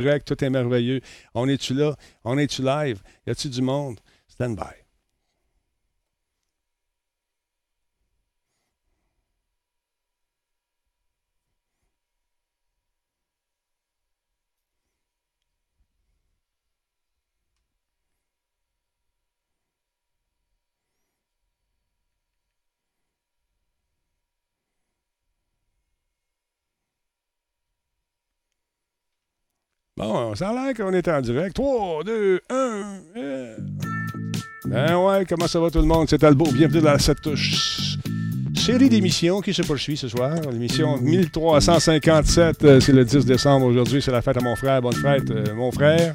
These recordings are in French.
direct, tout est merveilleux. On est-tu là? On est-tu live? Y a-tu du monde? Stand by. Bon, ça a l'air qu'on est en direct. 3, 2, 1. Ben ouais, comment ça va tout le monde? C'est Albo. Bienvenue dans cette série d'émissions qui se poursuit ce soir. L'émission 1357, euh, c'est le 10 décembre aujourd'hui. C'est la fête à mon frère. Bonne fête, euh, mon frère.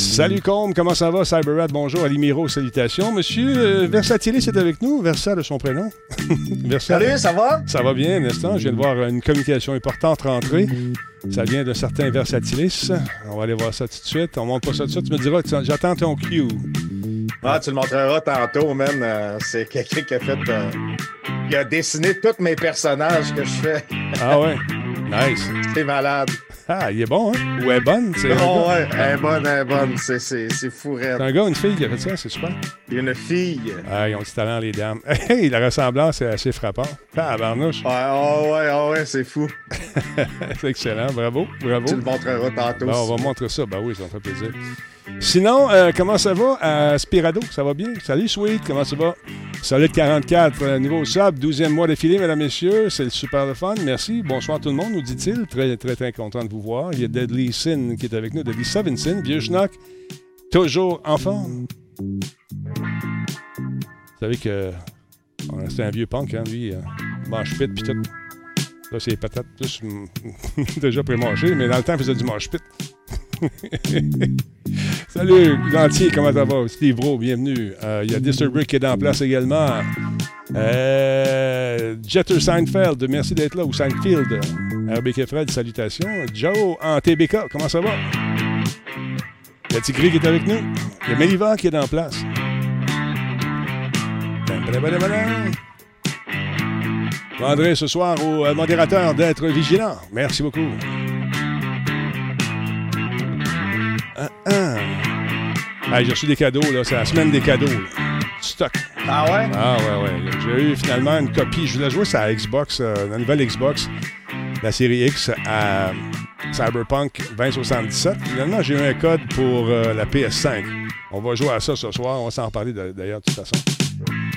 Salut Combe, comment ça va? Cyberrat, bonjour. Alimiro, salutations. Monsieur euh, Versatilis est avec nous. Versa de son prénom. Salut, ça va? Ça va bien, un instant. Je viens de voir une communication importante rentrer. Ça vient d'un certain Versatilis. On va aller voir ça tout de suite. On montre pas ça tout de suite. Tu me diras, j'attends ton cue. Ah, tu le montreras tantôt, man. Euh, c'est quelqu'un qui a fait. Euh, qui a dessiné tous mes personnages que je fais. ah ouais? Nice. C'est malade. Ah, il est bon, hein? Ou elle est bonne? C'est oh, ouais, elle est bonne, elle est bonne. C'est, fou, C'est un gars ou une fille qui a fait ça, c'est super. Il y a une fille. Ah, ils ont du talent, les dames. Hey, la ressemblance est assez frappante. Ah, barnouche. Ouais, oh, ouais, oh, ouais, c'est fou. c'est excellent, bravo, bravo. Tu le montreras tantôt. Bon, on va montrer ça, ben oui, ça me fait plaisir. Sinon, euh, comment ça va? À Spirado? Ça va bien? Salut, Sweet, comment ça va? Solide 44, euh, niveau sub, 12e mois d'affilée, mesdames, messieurs. C'est super le fun. Merci. Bonsoir tout le monde, nous dit-il. Très, très, très content de vous voir. Il y a Deadly Sin qui est avec nous. Deadly Sin, vieux schnock, toujours en forme. Vous savez que c'est un vieux punk, hein, lui. Euh, mange pit puis tout. Là, c'est peut-être plus déjà pré-mangé, mais dans le temps, il faisait du mange pit. Salut, Gantier, comment ça va? Steve Bro, bienvenue. Euh, il y a Disturbrick qui est en place également. Euh, Jetter Seinfeld, merci d'être là, ou Seinfeld. RBK Fred, salutations. Joe en TBK, comment ça va? Il y a Tigri qui est avec nous. Il y a Meliva qui est en place. André, ce soir au euh, modérateur d'être vigilant. Merci beaucoup. J'ai reçu des cadeaux, là. C'est la semaine des cadeaux. Stock. Ah ouais? Ah ouais, ouais. J'ai eu finalement une copie. Je voulais jouer sur la Xbox, euh, la nouvelle Xbox, la série X, à Cyberpunk 2077. Finalement, j'ai eu un code pour euh, la PS5. On va jouer à ça ce soir. On va s'en reparler d'ailleurs, de toute façon.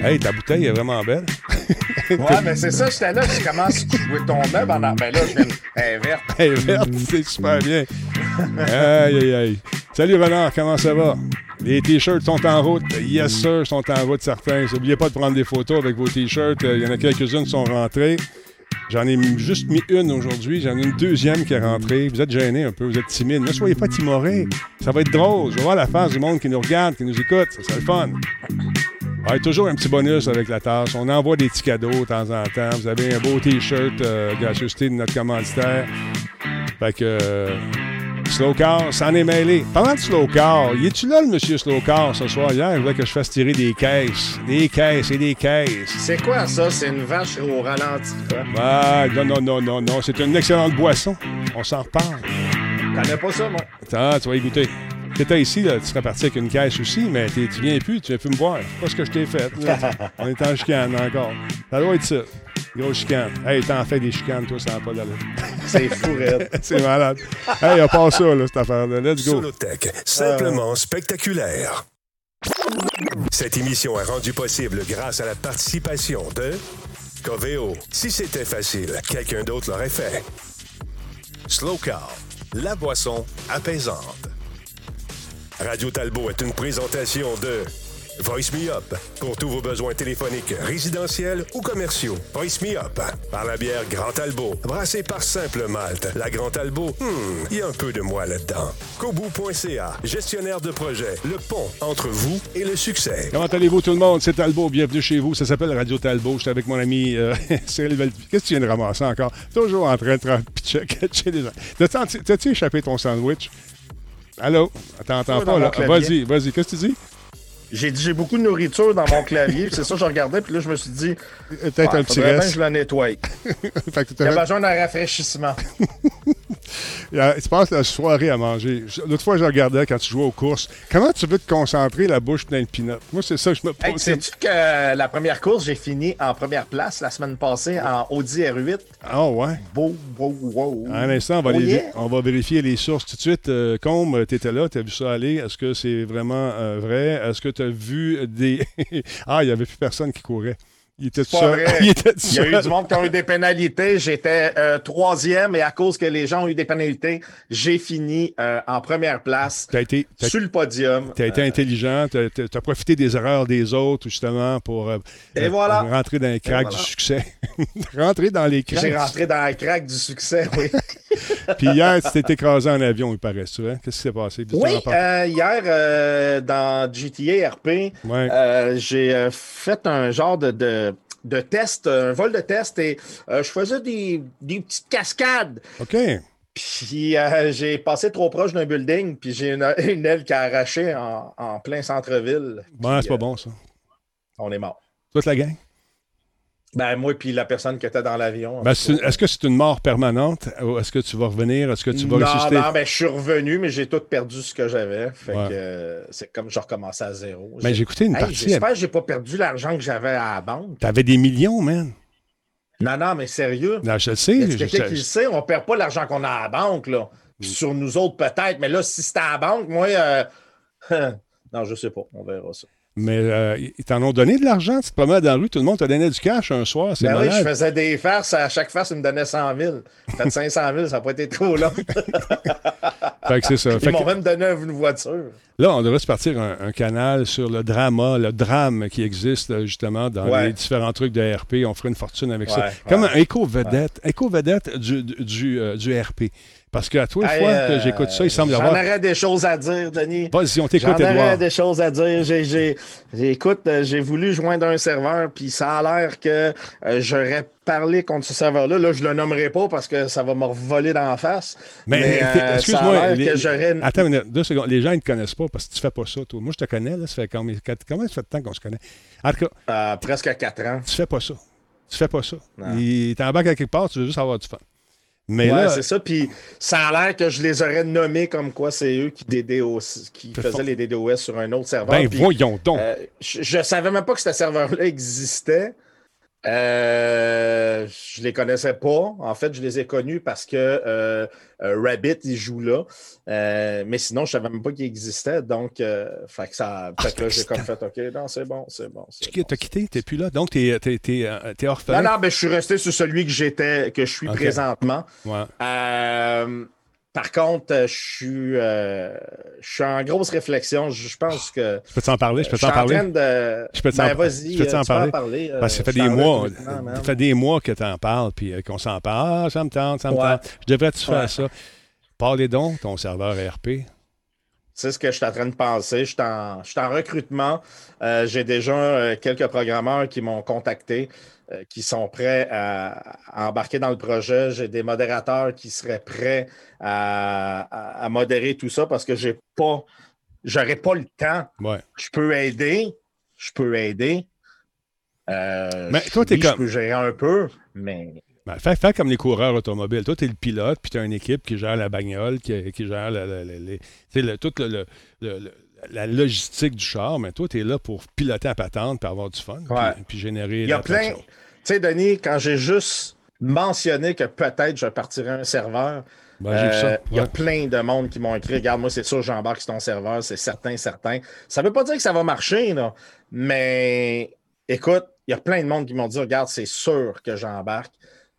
Hey, ta bouteille est vraiment belle. ouais, mais c'est ça, j'étais là, je commence à jouer ton meuble en Ben là, je viens. Elle est verte. Elle est verte, c'est super bien. aïe, aïe, aïe. Salut Renard, comment ça va? Les t-shirts sont en route. Yes, sir, sont en route certains. N'oubliez pas de prendre des photos avec vos t-shirts. Il y en a quelques-unes qui sont rentrées. J'en ai juste mis une aujourd'hui. J'en ai une deuxième qui est rentrée. Vous êtes gêné un peu, vous êtes timide. Ne soyez pas timorés. Ça va être drôle. Je vais voir la face du monde qui nous regarde, qui nous écoute. Ça sera le fun. Ouais, toujours un petit bonus avec la tâche. On envoie des petits cadeaux de temps en temps. Vous avez un beau T-shirt euh, gracieuseté de notre commanditaire. Fait que... Euh, Slow Car s'en est mêlé. Pendant de Slow Car, y es-tu là, le monsieur Slow Car, ce soir? Hier, il voulait que je fasse tirer des caisses. Des caisses et des caisses. C'est quoi ça? C'est une vache au ralenti, quoi? Ah, non, non, non, non, non. C'est une excellente boisson. On s'en reparle. T'en pas ça, moi? Attends, tu vas y goûter. T'étais ici, là, tu serais parti avec une caisse aussi, mais tu viens plus, tu viens plus me voir. C'est pas ce que je t'ai fait. On est en chicane encore. Ça doit être ça. Gros chicane. Hey, t'en fais des chicanes, toi, ça n'a pas d'allure. C'est fou, C'est malade. Hey, on passe ça, là, cette affaire-là. Let's go. Solotech, simplement spectaculaire. Cette émission est rendue possible grâce à la participation de Coveo. Si c'était facile, quelqu'un d'autre l'aurait fait. Slow Car, la boisson apaisante. Radio Talbot est une présentation de Voice Me Up. Pour tous vos besoins téléphoniques, résidentiels ou commerciaux. Voice Me Up. Par la bière Grand Albo. Brassée par Simple Malte. La Grand Albo, hmm, il y a un peu de moi là-dedans. Kobu.ca. Gestionnaire de projet. Le pont entre vous et le succès. Comment allez-vous tout le monde? C'est Talbot. Bienvenue chez vous. Ça s'appelle Radio Talbot. J'étais avec mon ami euh, Cyril Qu'est-ce que tu viens de ramasser encore? Toujours en train de pitcher des gens. T'as-tu échappé ton sandwich? Allô? T'entends pas, là? Vas-y, vas-y. Qu'est-ce que tu dis? J'ai dit j'ai beaucoup de nourriture dans mon clavier, c'est ça que je regardais, puis là je me suis dit peut-être un petit reste. je la nettoie. Il y a besoin d'un rafraîchissement. tu passes la soirée à manger. L'autre fois, je regardais quand tu jouais aux courses. Comment tu veux te concentrer la bouche pleine de peanuts? Moi, c'est ça que je me pose. Hey, Sais-tu que la première course, j'ai fini en première place la semaine passée en Audi R8? Ah ouais? Wow, wow, wow. Un instant, on va, Oh les- yeah. on va vérifier les sources tout de suite. Euh, Combe, tu étais là, tu as vu ça aller. Est-ce que c'est vraiment euh, vrai? Est-ce que tu as vu des. ah, il n'y avait plus personne qui courait. Il était pas seul. vrai. il était tout Il y a eu du monde qui a eu des pénalités. J'étais euh, troisième et à cause que les gens ont eu des pénalités, j'ai fini euh, en première place été, sur le podium. t'as été intelligent, tu as, profité des erreurs des autres, justement, pour euh, Et euh, voilà. rentrer dans les cracks voilà. du succès. rentrer dans les J'ai cracks. rentré dans la craque du succès, oui. Puis hier, tu t'es écrasé en avion, il paraît, tu vois. Qu'est-ce qui s'est passé? Oui, euh, hier, euh, dans GTA RP, Ouais. euh, j'ai euh, fait un genre de, de, de test, un vol de test, et euh, je faisais des, des petites cascades. OK. Puis euh, j'ai passé trop proche d'un building, puis j'ai une, une aile qui a arraché en, en plein centre-ville. Bon, c'est pas euh, bon, ça. On est mort. Toute la gang? Ben, moi, puis la personne qui était dans l'avion. en Ben. Est-ce que c'est une mort permanente? Ou est-ce que tu vas revenir? Est-ce que tu vas non, ressusciter? non, ben, je suis revenu, mais j'ai tout perdu ce que j'avais. Fait Ouais. que euh, c'est comme je recommençais à zéro. Ben, j'ai écouté une Hey, partie. J'espère que j'ai pas perdu l'argent que j'avais à la banque. T'avais des millions, man. Non, non, mais sérieux. Non, je le sais. je- quelqu'un je- qui le sait, on perd pas l'argent qu'on a à la banque, là. Puis Mm. Sur nous autres, peut-être, mais là, si c'était à la banque, moi, euh, non, je sais pas. On verra ça. Mais euh, ils t'en ont donné de l'argent. Tu te promènes dans la rue, tout le monde t'a donné du cash un soir. C'est Ben oui, je faisais des farces. À chaque face, ils me donnaient 100 000. Fait 500 000, ça n'a pas été trop long. Fait que c'est ça. Ils Fait m'ont que même donné une voiture. là, on devrait se partir un, un canal sur le drama, le drame qui existe euh, justement dans Ouais. les différents trucs de RP. On ferait une fortune avec ça. Ouais, Comme un éco-vedette. Éco-vedette du, du, du, euh, du RP. Parce qu'à tous les Hey, fois euh, que j'écoute ça, il semble y J'en avoir. aurais des choses à dire, Denis. Vas-y, on J'en t'écoute, aurais Edouard. des choses à dire. J'ai, j'ai, j'ai- écoute, euh, j'ai voulu joindre un serveur, puis ça a l'air que euh, j'aurais parlé contre ce serveur-là. Là, je le nommerai pas parce que ça va me revoler dans la face. Mais, euh, excuse-moi, les-. Attends une minute, deux secondes. Les gens ne te connaissent pas parce que tu fais pas ça, toi. Moi, je te connais, là. Ça fait combien, combien ça fait de temps qu'on se connaît? En tout cas, euh, presque 4 ans. tu fais pas ça. Tu fais pas ça. Il t'embarque à quelque part, tu veux juste avoir du fun. Mais ouais, là, c'est ça. Puis ça a l'air que je les aurais nommés comme quoi c'est eux qui, DDoS, qui faisaient les DDoS sur un autre serveur. ben voyons donc. euh, je, je savais même pas que ce serveur-là existait. Euh, je les connaissais pas. En fait, je les ai connus parce que euh, euh, Rabbit, il joue là. Euh, mais sinon, je savais même pas qu'il existait. Donc, euh, fait que ça, Ah, fait que là, j'ai comme fait, OK, non, c'est bon, c'est bon. tu bon. t'as quitté, t'es plus là. Donc, t'es, t'es, t'es, euh, t'es orphelin. Non, non, mais je suis resté sur celui que j'étais, que je suis présentement. Ouais. Par contre, euh, je suis, euh, je suis en grosse réflexion. Je, pense que. Je peux t'en parler? Je peux t'en en train parler? de. Je peux t'en- ben, vas-y. je peux euh, peux en parler? parler, euh, Parce que ça fait des mois, ça fait des mois que t'en parles, puis qu'on s'en parle. Ah, ça me tente, ça me Ouais. tente. Je devrais-tu faire ça? Parlez donc, ton serveur RP. C'est ce que je suis en train de penser. Je suis en, je suis en recrutement. Euh, J'ai déjà quelques programmeurs qui m'ont contacté, qui sont prêts à, à embarquer dans le projet. J'ai des modérateurs qui seraient prêts à, à- à modérer tout ça parce que j'ai pas, j'aurais pas le temps. Ouais. Je peux aider. Je peux aider. Euh, Mais toi, t'es oui, comme- Je peux gérer un peu, mais Ben, fais, fais comme les coureurs automobiles. Toi, tu es le pilote, puis tu as une équipe qui gère la bagnole, qui, qui gère le- le- le- le- le- la logistique du char. Mais toi, tu es là pour piloter à patente, puis avoir du fun, puis- Ouais. puis, générer Il y a plein. Tu sais, Denis, quand j'ai juste mentionné que peut-être je partirais un serveur, Ben, euh, il y a plein de monde qui m'ont écrit Regarde, moi, c'est sûr, j'embarque sur ton serveur, c'est certain, certain. Ça veut pas dire que ça va marcher, là, mais écoute, il y a plein de monde qui m'ont dit Regarde, c'est sûr que j'embarque,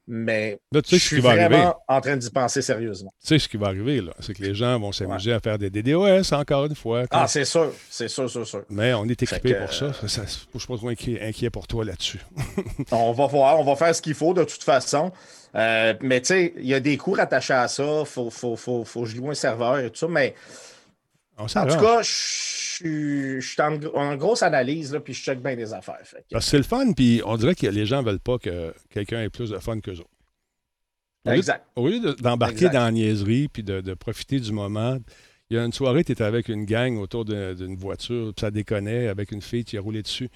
mais Là, tu sais je ce suis qui va vraiment arriver. en train d'y penser sérieusement. Tu sais ce qui va arriver, là. C'est que les gens vont s'amuser à faire des DDoS, encore une fois. Ah, c'est sûr, c'est sûr, sûr, sûr. mais on est équipé pour ça. ça, ça je ne suis pas trop inquiet, inquiet pour toi là-dessus. On va voir, on va faire ce qu'il faut de toute façon. Euh, mais tu sais, il y a des coûts rattachés à ça. Il faut, faut, faut, faut loue un serveur et tout ça. Mais On en tout cas, je suis en, gro- en grosse analyse, là, puis je check bien des affaires. Que- c'est le fun, puis on dirait que les gens ne veulent pas que quelqu'un ait plus de fun qu'eux autres. Au lieu- exact. Au lieu de- d'embarquer dans la niaiserie puis de, de profiter du moment, il y a une soirée, tu étais avec une gang autour d'une voiture, puis ça déconnait avec une fille qui a roulé dessus.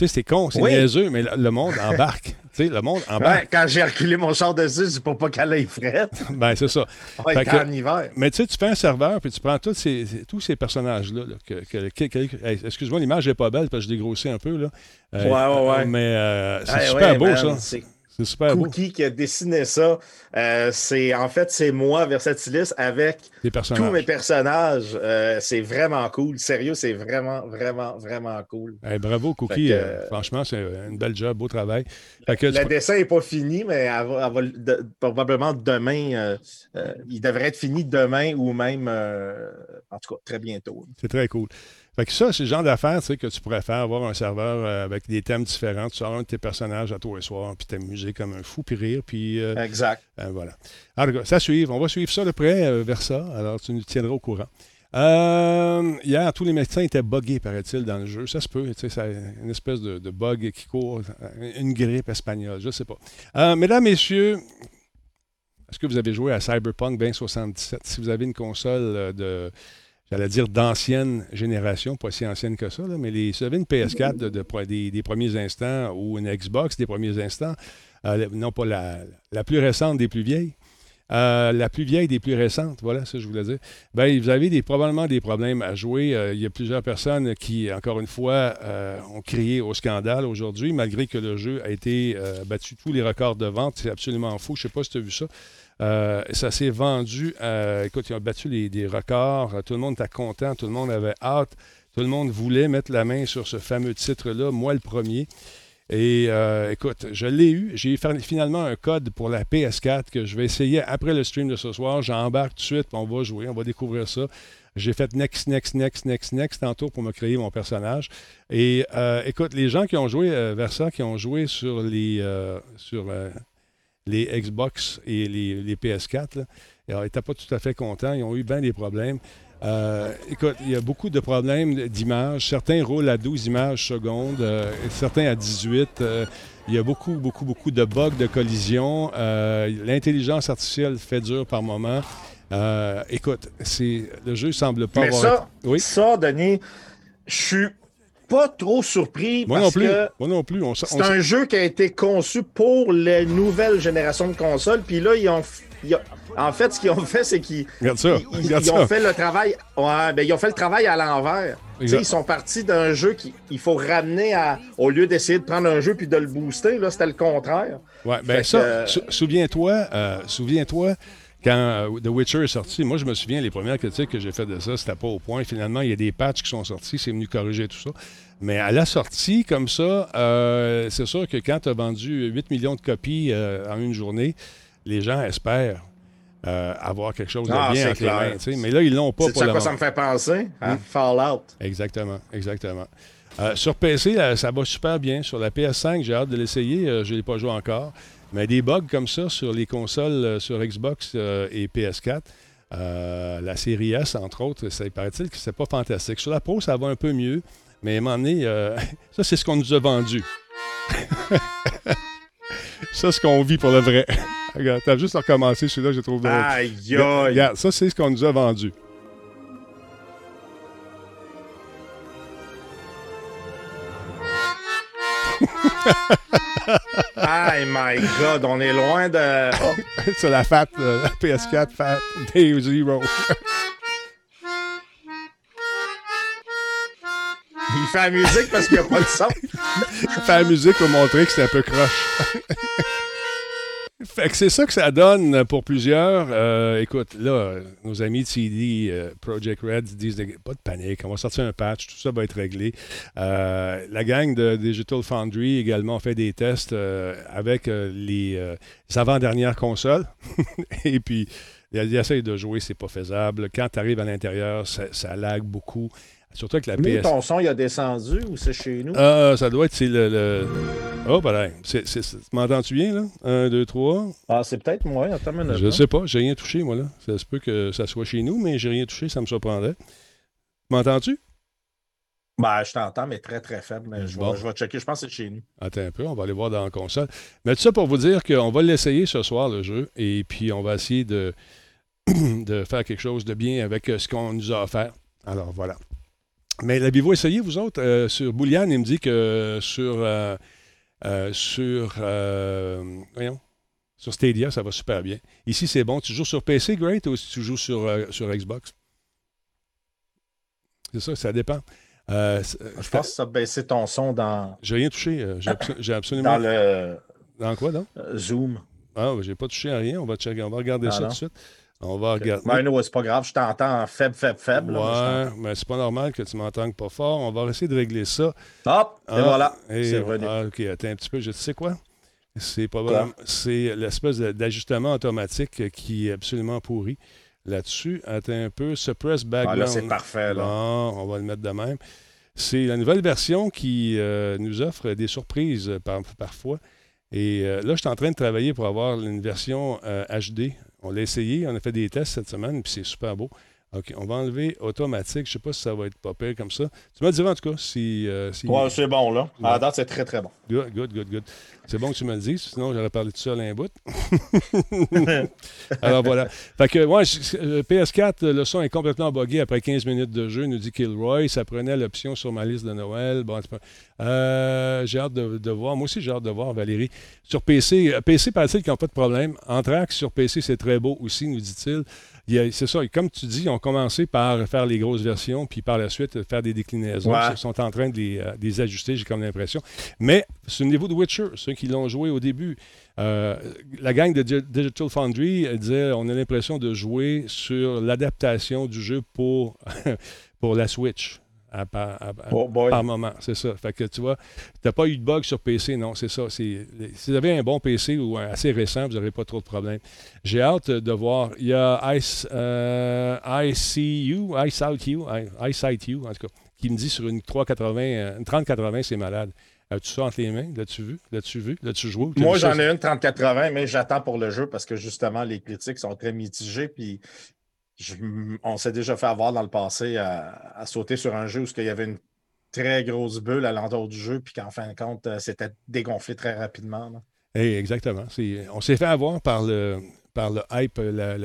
Tu Tu sais, c'est con, c'est Oui. niaiseux, mais le, le monde embarque. tu sais, le monde embarque. Ouais, quand j'ai reculé mon char dessus, c'est pour pas qu'elle aille frette. Ben, c'est ça. Ouais, Fait était que- en hiver. Mais tu sais, tu fais un serveur, puis tu prends tous ces, tous ces personnages-là. là, que, que- que- que- hey, Excuse-moi, l'image n'est pas belle parce que je l'ai grossi un peu. Là. Euh, Ouais, ouais, ouais. Mais euh, c'est super beau, man, ça. C'est beau, Cookie qui a dessiné ça. Euh, c'est en fait c'est moi Versatilis avec tous mes personnages. Euh, c'est vraiment cool. Sérieux, c'est vraiment vraiment vraiment cool. Hey, bravo, Cookie. Que, euh, franchement, c'est une belle job, beau travail. Que Le tu- dessin n'est pas fini, mais elle va- elle va le- de- probablement demain. il devrait être fini demain ou même, en tout cas, très bientôt. C'est très cool. Fait que ça, c'est le genre d'affaires tu sais, que tu pourrais faire, avoir un serveur euh, avec des thèmes différents. Tu sors un de tes personnages à toi et soir, puis t'amuser comme un fou, puis rire, puis euh, Exact. euh, voilà. Cas, ça suivre. On va suivre ça de près vers ça. Alors, tu nous tiendras au courant. Euh, hier, tous les médecins étaient buggés, paraît-il, dans le jeu. Ça se peut, c'est une espèce de, de bug qui court, une grippe espagnole, je ne sais pas. Euh, mesdames, messieurs, est-ce que vous avez joué à Cyberpunk 2077? Si vous avez une console de, j'allais dire d'ancienne génération, pas si ancienne que ça, mais les, vous une PS4 de, de pro- des, premiers instants ou une Xbox des premiers instants, euh, non pas la, la plus récente des plus vieilles, euh, la plus vieille des plus récentes, voilà ce que je voulais dire. Ben, vous avez des, probablement des problèmes à jouer. Euh, il y a plusieurs personnes qui, encore une fois, ont crié au scandale aujourd'hui, malgré que le jeu a été battu tous les records de vente. C'est absolument fou. Je ne sais pas si tu as vu ça. Euh, ça s'est vendu. euh, écoute, ils ont battu les, des records. Tout le monde était content. Tout le monde avait hâte. Tout le monde voulait mettre la main sur ce fameux titre-là. Moi, le premier. Et euh, écoute, je l'ai eu. J'ai finalement un code pour la PS4 que je vais essayer après le stream de ce soir. J'embarque tout de suite, on va jouer, on va découvrir ça. J'ai fait next, next, next, next, next tantôt pour me créer mon personnage. Et écoute, les gens qui ont joué euh, vers ça, qui ont joué sur les, les Xbox et les, les PS4, là, ils n'étaient pas tout à fait contents. Ils ont eu bien des problèmes. Euh, écoute, il y a beaucoup de problèmes d'images. Certains roulent à 12 images secondes, euh, certains à 18. Euh, il y a beaucoup, beaucoup, beaucoup de bugs de collision. Euh, L'intelligence artificielle fait dur par moment. Écoute, c'est le jeu semble pas Mais avoir. ça, Oui? ça, Denis, je suis pas trop surpris Moi non parce plus. que Moi non plus. On, s- c'est on un jeu qui a été conçu pour les nouvelles générations de consoles. Puis là, ils ont, f- ils ont- en fait, ce qu'ils ont fait, c'est qu'ils ils, ont fait le travail. Ouais, ben, ils ont fait le travail à l'envers. Ils sont partis d'un jeu qu'il faut ramener à. Au lieu d'essayer de prendre un jeu puis de le booster, là, c'était le contraire. Ouais, ben Fait ça, que, euh, sou- souviens-toi, euh, souviens-toi quand euh, The Witcher est sorti. Moi, je me souviens, les premières critiques que j'ai faites de ça, c'était pas au point. Finalement, il y a des patchs qui sont sortis, c'est venu corriger tout ça. Mais à la sortie, comme ça, euh, c'est sûr que quand tu as vendu 8 millions de copies euh, en une journée, les gens espèrent euh, avoir quelque chose de Ah, bien entre les clair. mains. Mais là, ils l'ont pas pour le quoi ça me fait penser? À Hmm? Fallout. Exactement, exactement. Sur PC, là, ça va super bien. Sur la PS5, j'ai hâte de l'essayer. Je ne l'ai pas joué encore. Mais des bugs comme ça sur les consoles, euh, sur Xbox euh, et PS4, euh, la série S, entre autres, ça il paraît-il que c'est pas fantastique. Sur la Pro, ça va un peu mieux. Mais à un moment donné, euh, ça, c'est ce qu'on nous a vendu. ça, c'est ce qu'on vit pour le vrai. Regarde, t'as juste recommencé celui-là, j'ai trouvé drôle. Aïe, aïe. regarde, ça, c'est ce qu'on nous a vendu. Aïe, my God, on est loin de. C'est la FAT, euh, la PS4 FAT Day Zero. il fait la musique parce qu'il n'y a pas de son. Faire la musique pour montrer que c'est un peu croche. fait que c'est ça que ça donne pour plusieurs. Euh, écoute, là, nos amis de CD euh, Project Red disent pas de panique, on va sortir un patch, tout ça va être réglé. Euh, la gang de Digital Foundry également fait des tests euh, avec euh, les, euh, les avant-dernières consoles. Et puis, ils essayent de jouer, c'est pas faisable. Quand tu arrives à l'intérieur, ça, ça lag beaucoup. Surtout avec la Nous, PS. ton son, il a descendu ou c'est chez nous? Ah, ça doit être c'est le, le- Oh, pareil. C'est- c'est- M'entends-tu bien, là? Un, deux, trois. Ah, c'est peut-être moi. Attends une minute. Je hein. sais pas, j'ai rien touché, moi, là. Ça se peut que ça soit chez nous, mais j'ai rien touché, ça me surprendrait. M'entends-tu? Ben, je t'entends, mais très, très faible. Mais je, Bon. vais, je vais checker. Je pense que c'est chez nous. Attends un peu, on va aller voir dans la console. Mais tout ça pour vous dire qu'on va l'essayer ce soir, le jeu, et puis on va essayer de, de faire quelque chose de bien avec euh, ce qu'on nous a offert. Alors, voilà. Mais l'avez-vous essayé, vous autres? Euh, sur Boulian, il me dit que sur, euh, euh, sur, voyons, sur Stadia, ça va super bien. Ici, c'est bon. Tu joues sur PC, Great, ou tu joues sur, sur Xbox? C'est ça, ça dépend. je pense que ça a baissé ton son dans. J'ai rien touché. J'ai absolument. Dans le. Dans quoi, donc? Zoom. Ah, j'ai pas touché à rien. On va, checker. On va regarder ah, ça tout de suite. On va regarder. Ben, c'est pas grave, je t'entends faible, faible, faible. Ouais, mais c'est pas normal que tu m'entendes pas fort. On va essayer de régler ça. Hop, et ah, voilà. C'est revenu. Ah, OK, attends un petit peu. Je sais quoi? C'est pas vraiment. C'est l'espèce d'ajustement automatique qui est absolument pourri là-dessus. Attends un peu. Suppress background. Ah, là, c'est parfait. Là. on va le metêtre de même. C'est la nouvelle version qui euh, nous offre des surprises par, parfois. Et euh, là, je suis en train de travailler pour avoir une version HD euh, on l'a essayé, on a fait des tests cette semaine, puis c'est super beau. OK, on va enlever automatique. Je ne sais pas si ça va être pas pire comme ça. Tu m'as dit en tout cas si. Euh, ouais, c'est bon, là. À la date, c'est très, très bon. Good, good, good, good. C'est bon que tu me le dises, sinon j'aurais parlé tout seul un bout. Alors voilà. Fait que, ouais, PS4, le son est complètement buggé après 15 minutes de jeu, nous dit Kilroy. Ça prenait l'option sur ma liste de Noël. Bon, euh, j'ai hâte de, voir. Moi aussi, j'ai hâte de voir, Valérie. Sur PC, PC, paraît-il qu'ils n'ont pas de problème. Anthrax sur PC, c'est très beau aussi, nous dit-il c'est ça. Comme tu dis, ils ont commencé par faire les grosses versions, puis par la suite faire des déclinaisons. Ils sont en train de les, euh, ajuster, j'ai comme l'impression. Mais c'est au niveau de Witcher, ceux qui l'ont joué au début. Euh, la gang de Digital Foundry disait on a l'impression de jouer sur l'adaptation du jeu pour, pour la Switch oh par moment. C'est ça. Fait que tu vois, tu n'as pas eu de bug sur PC, non, c'est ça. Si vous avez un bon PC ou un assez récent, vous n'aurez pas trop de problèmes. J'ai hâte de voir. Il y a Ice, euh, ICU, ICITU, ICITU, en tout cas, qui me dit sur une 380, euh, une 3080, c'est malade. As-tu ça entre les mains? L'as-tu vu? L'as-tu vu? L'as-tu joué? Moi, j'en ai une 3080, mais j'attends pour le jeu parce que justement, les critiques sont très mitigées. Puis on s'est déjà fait avoir dans le passé à, sauter sur un jeu où il y avait une très grosse bulle à l'entour du jeu, puis qu'en fin de compte, euh, c'était dégonflé très rapidement. exactement. On s'est fait avoir par le, par le hype,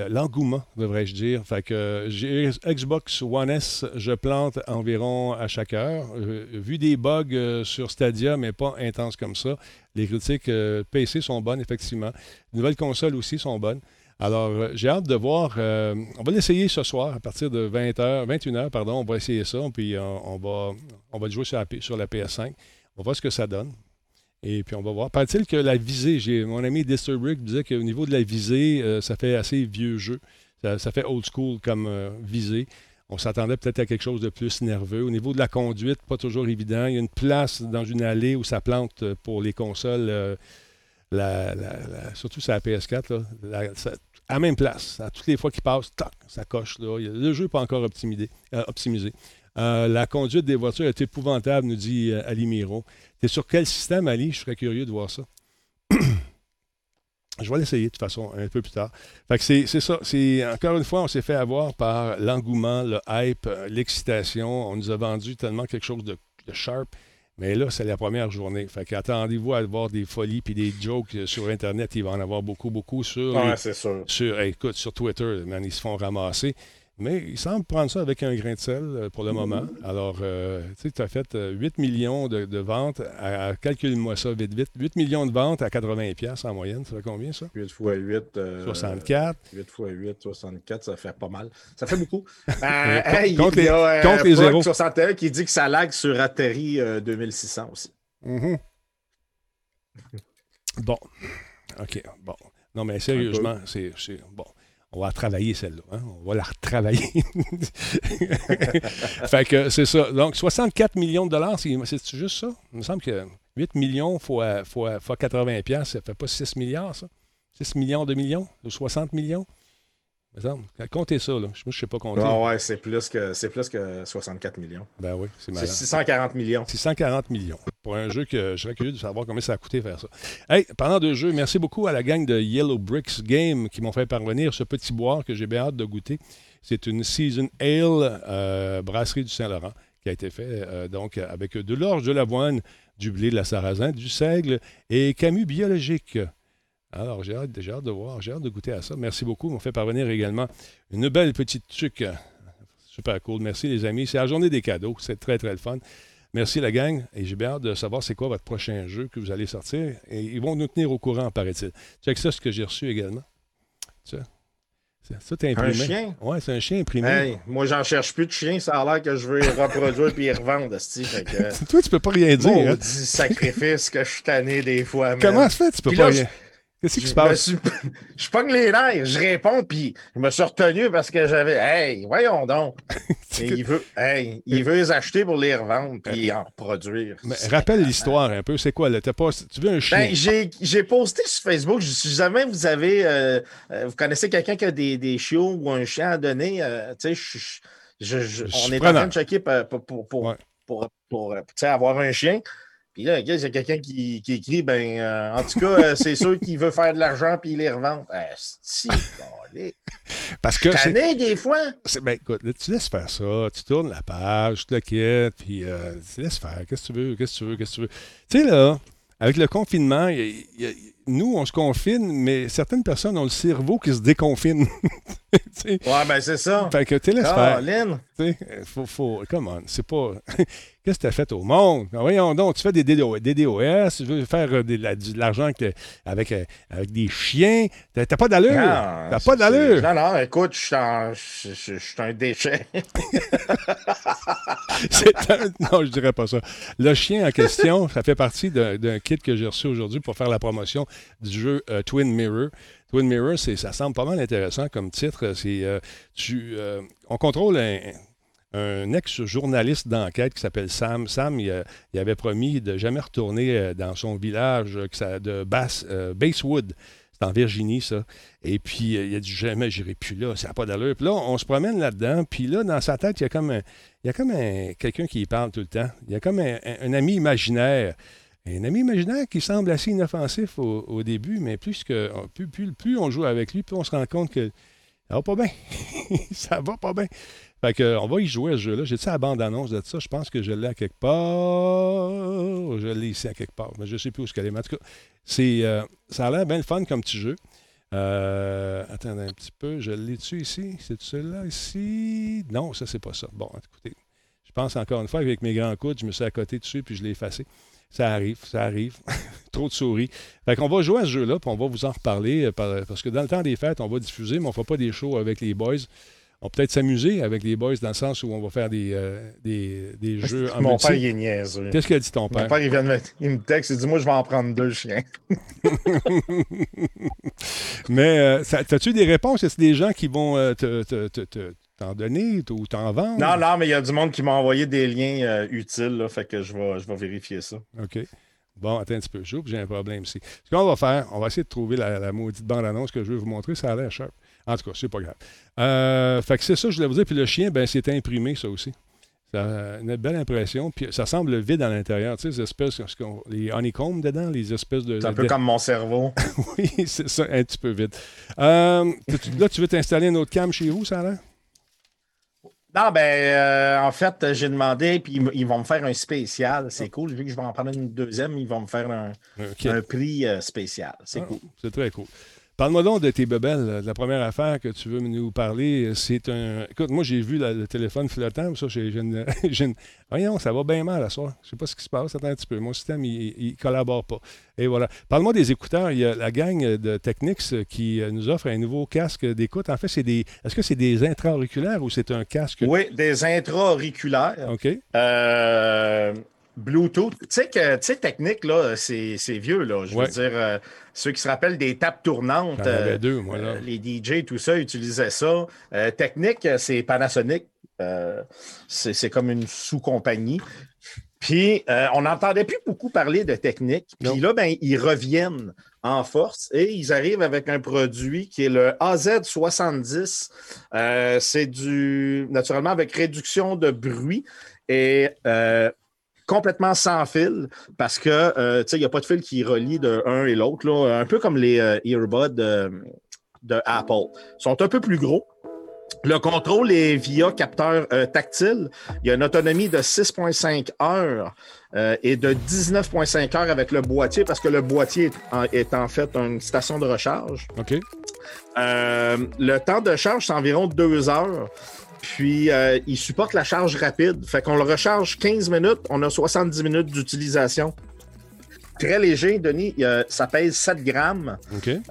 l'engouement, devrais-je dire. Fait que j'ai Xbox One S, je plante environ à chaque heure. Euh, vu des bugs euh, sur Stadia, mais pas intenses comme ça. Les critiques PC sont bonnes, effectivement. Les nouvelles consoles aussi sont bonnes. Alors, euh, j'ai hâte de voir. Euh, on va l'essayer ce soir à partir de 20h, 21h, pardon. On va essayer ça, puis euh, on, va, va jouer sur la, sur la PS5. On va voir ce que ça donne. Et puis, on va voir. Paraît-il que la visée, j'ai, mon ami Disturbrick disait qu'au niveau de la visée, ça fait assez vieux jeu. Ça, fait old school comme visée. On s'attendait peut-être à quelque chose de plus nerveux. Au niveau de la conduite, pas toujours évident. Il y a une place dans une allée où ça plante pour les consoles surtout sur la PS4, à la même place. À toutes les fois qu'il passe, ça coche. Le jeu n'est pas encore optimisé. Euh, optimisé. Euh, la conduite des voitures est épouvantable, nous dit euh, Ali Miro. Tu es sur quel système, Ali? Je serais curieux de voir ça. Je vais l'essayer de toute façon un peu plus tard. c'est, ça. C'est, encore une fois, on s'est fait avoir par l'engouement, le hype, l'excitation. On nous a vendu tellement quelque chose de sharp. Mais là, c'est la première journée. Fait qu'attendez-vous à voir des folies puis des jokes sur Internet. Il va en avoir beaucoup, beaucoup sur. c'est sûr. Sur, écoute, sur Twitter, ils se font ramasser. Mais il semble prendre ça avec un grain de sel euh, pour le moment. Alors, euh, tu sais, tu as fait 8 euh, millions de, ventes. À, Calcule-moi ça vite, vite. 8 millions de ventes à 80$ en moyenne. Ça fait combien, ça? 8 fois 8. 64. 8 fois 8, 64, ça fait pas mal. Ça fait beaucoup. compte, les, compte les zéros. 61 qui dit que ça lag sur Atterri 2600 aussi. Mm-hmm. bon. OK. Bon. Non, mais sérieusement, c'est bon on va travailler celle-là. Hein? On va la retravailler. fait que c'est ça. Donc, 64 millions de dollars, c'est juste ça? Il me semble que 8 millions fois, fois, fois 80 pièces, ça fait pas 6 milliards, ça? 6 millions de millions? Ou 60 millions? Comptez ça, là. Je ne sais pas compter. Ah ouais, c'est plus, que, c'est plus que 64 millions. Ben oui, c'est malade. C'est 640 millions. 640 millions. Pour un jeu que je serais curieux de savoir combien ça a coûté faire ça. Hey, parlant de jeu, merci beaucoup à la gang de Yellow Bricks Game qui m'ont fait parvenir ce petit boire que j'ai bien hâte de goûter. C'est une Season Ale euh, brasserie du Saint-Laurent qui a été fait euh, donc avec de l'orge, de l'avoine, du blé, de la sarrasin, du seigle et camus biologique. Alors, j'ai hâte, de voir, j'ai hâte de goûter à ça. Merci beaucoup. On fait parvenir également une belle petite tuque Super cool. Merci, les amis. C'est la journée des cadeaux. C'est très, très le fun. Merci, la gang. Et j'ai bien hâte de savoir c'est quoi votre prochain jeu que vous allez sortir. Et ils vont nous tenir au courant, paraît-il. Check ça, ce que j'ai reçu également. Ça. Ça, t'es imprimé. Un chien? Ouais, c'est un chien imprimé. Hey, moi, j'en cherche plus de chien. Ça a l'air que je veux reproduire puis revendre. Que, Toi, tu peux pas rien dire. Hein? Maudit sacrifice que je suis tanné des fois. Comment ça fait? Tu peux Puis pas là, rien. Qu'est-ce qui Je se passe? suis- Je pogne les nerfs, je réponds, puis je me suis retenu parce que j'avais. Hey, voyons donc. Et il veut, hey, il veut les acheter pour les revendre puis en reproduire. Mais rappelle l'histoire un peu. C'est quoi? Là? T'as pas... Tu veux un chien? Ben, j'ai, j'ai posté sur Facebook, je- si jamais vous avez, euh, euh, vous connaissez quelqu'un qui a des, des chiots ou un chien à donner, euh, tu sais, on est en train de checker pour, pour, pour, pour, Ouais. euh, avoir un chien. Puis là, il y a quelqu'un qui, qui écrit, ben, euh, en tout cas, euh, c'est sûr qu'il veut faire de l'argent puis il les revend. Eh, si, calé. Parce que c'est... Tanné, des fois. Ben, écoute, là, tu laisses faire ça. Tu tournes la page, tu te quittes, puis euh, tu laisses faire. Qu'est-ce que tu veux? Qu'est-ce que tu veux? Qu'est-ce que tu veux? Tu sais, là, avec le confinement, il y a- il y a- nous, on se confine, mais certaines personnes ont le cerveau qui se déconfine. Ouais, ben, c'est ça. fait que tu laisses faire. Euh, faut, faut, come on, c'est pas. Qu'est-ce que tu as fait au monde? Ah, Voyons donc, tu fais des DDoS, tu veux faire euh, de, l'argent avec, avec, euh, avec des chiens. T'as pas d'allure. Non, T'as pas d'allure. Non, non, écoute, je suis un- je- je- je suis un déchet. C'est un- Non, je dirais pas ça. Le chien en question, ça fait partie d'un kit que j'ai reçu aujourd'hui pour faire la promotion du jeu euh, Twin Mirror. Twin Mirror, ça semble pas mal intéressant comme titre. Euh, euh, on contrôle un, ex-journaliste d'enquête qui s'appelle Sam. Sam, il, avait promis de jamais retourner dans son village de Basewood. C'est en Virginie, ça. Et puis, il a dit jamais, j'irai plus là, ça n'a pas d'allure. Puis là, on se promène là-dedans. Puis là, dans sa tête, il y a comme, un- il y a comme un- quelqu'un qui y parle tout le temps. Il y a comme un, un- un ami imaginaire. Un ami imaginaire qui semble assez inoffensif au, début, mais plus, que, plus, plus, on joue avec lui, plus on se rend compte que ça va pas bien. ça va pas bien. Fait que, on va y jouer à ce jeu-là. J'ai-tu la bande-annonce de ça? Je pense que je l'ai à quelque part. Je l'ai ici à quelque part. Mais je ne sais plus où ce qu'elle est. Mais en euh, ça a l'air bien le fun comme petit jeu. Euh, attendez un petit peu. Je l'ai-tu ici? C'est celui-là ici? Non, ça, c'est pas ça. Bon, écoutez. Je pense encore une fois qu'avec mes grands coudes, je me suis à côté dessus puis je l'ai effacé. Ça arrive, ça arrive. Trop de souris. Fait qu'on va jouer à ce jeu-là, puis on va vous en reparler, euh, par- parce que dans le temps des fêtes, on va diffuser, mais on ne fera pas des shows avec les boys. On va peut-être s'amuser avec les boys dans le sens où on va faire des, euh, des, des jeux en Mon multi. père, il est niaiseux. Qu'est-ce qu'a dit ton Mon père? père, il vient de me, il me texte, il dit Moi, je vais en prendre deux chiens. Mais euh, as-tu des réponses? Est-ce des gens qui vont euh, te- te- te- te- t'en donner ou t'en vendre? Non, non, mais il y a du monde qui m'a envoyé des liens euh, utiles, là, fait que je vais, je vais vérifier ça. OK. Bon, attends un petit peu. Je j'ai un problème ici. Ce qu'on va faire, on va essayer de trouver la, la maudite bande-annonce que je vais vous montrer. Ça a l'air sharp. En tout cas, c'est pas grave. Euh, fait que c'est ça, je voulais vous dire. Puis le chien, ben, c'est imprimé, ça aussi. Ça a une belle impression. Puis ça semble vide à l'intérieur. Tu sais, les espèces, les honeycombs dedans, les espèces de. C'est un peu de- comme mon cerveau. Oui, c'est ça, un petit peu vide. Euh, là, tu veux t'installer un autre cam chez vous, ça a l'air? Non, ben, euh, en fait, j'ai demandé, puis ils, ils vont me faire un spécial. C'est cool. Vu que je vais en prendre une deuxième, ils vont me faire un prix euh, spécial. C'est Ah, cool. C'est très cool. Parle-moi donc de tes bebelles. La première affaire que tu veux nous parler, c'est un. Écoute, moi, j'ai vu la- le téléphone flottant. Ça, j'ai une, Voyons, ça va bien mal à soir. Je sais pas ce qui se passe. Attends un petit peu. Mon système, il, ne collabore pas. Et voilà. Parle-moi des écouteurs. Il y a la gang de Technics qui euh, nous offre un nouveau casque d'écoute. En fait, c'est des. Est-ce que c'est des intra-auriculaires ou c'est un casque? Oui, des intra-auriculaires. OK. Euh, Bluetooth. Tu sais que, tu sais, technique, là, c'est c'est vieux, là. Je Ouais. veux dire, euh, ceux qui se rappellent des tapes tournantes. Euh, deux, moi, là. euh, les DJ, tout ça, utilisaient ça. Technique, c'est Panasonic. C'est c'est comme une sous-compagnie. Puis, euh, on n'entendait plus beaucoup parler de technique. Puis là, ben, ils reviennent en force et ils arrivent avec un produit qui est le AZ70. Euh, c'est du, naturellement, avec réduction de bruit et euh, complètement sans fil parce que, euh, tu sais, il n'y a pas de fil qui relie de un et l'autre, un peu comme les euh, earbuds euh, de Apple. Ils sont un peu plus gros. Le contrôle est via capteur euh, tactile. Il y a une autonomie de 6,5 heures euh, et de 19,5 heures avec le boîtier parce que le boîtier est en, est en fait une station de recharge. OK. Euh, le temps de charge, c'est environ deux heures. Puis, euh, il supporte la charge rapide. Fait qu'on le recharge 15 minutes, on a 70 minutes d'utilisation. Très léger, Denis. ça pèse 7 grammes.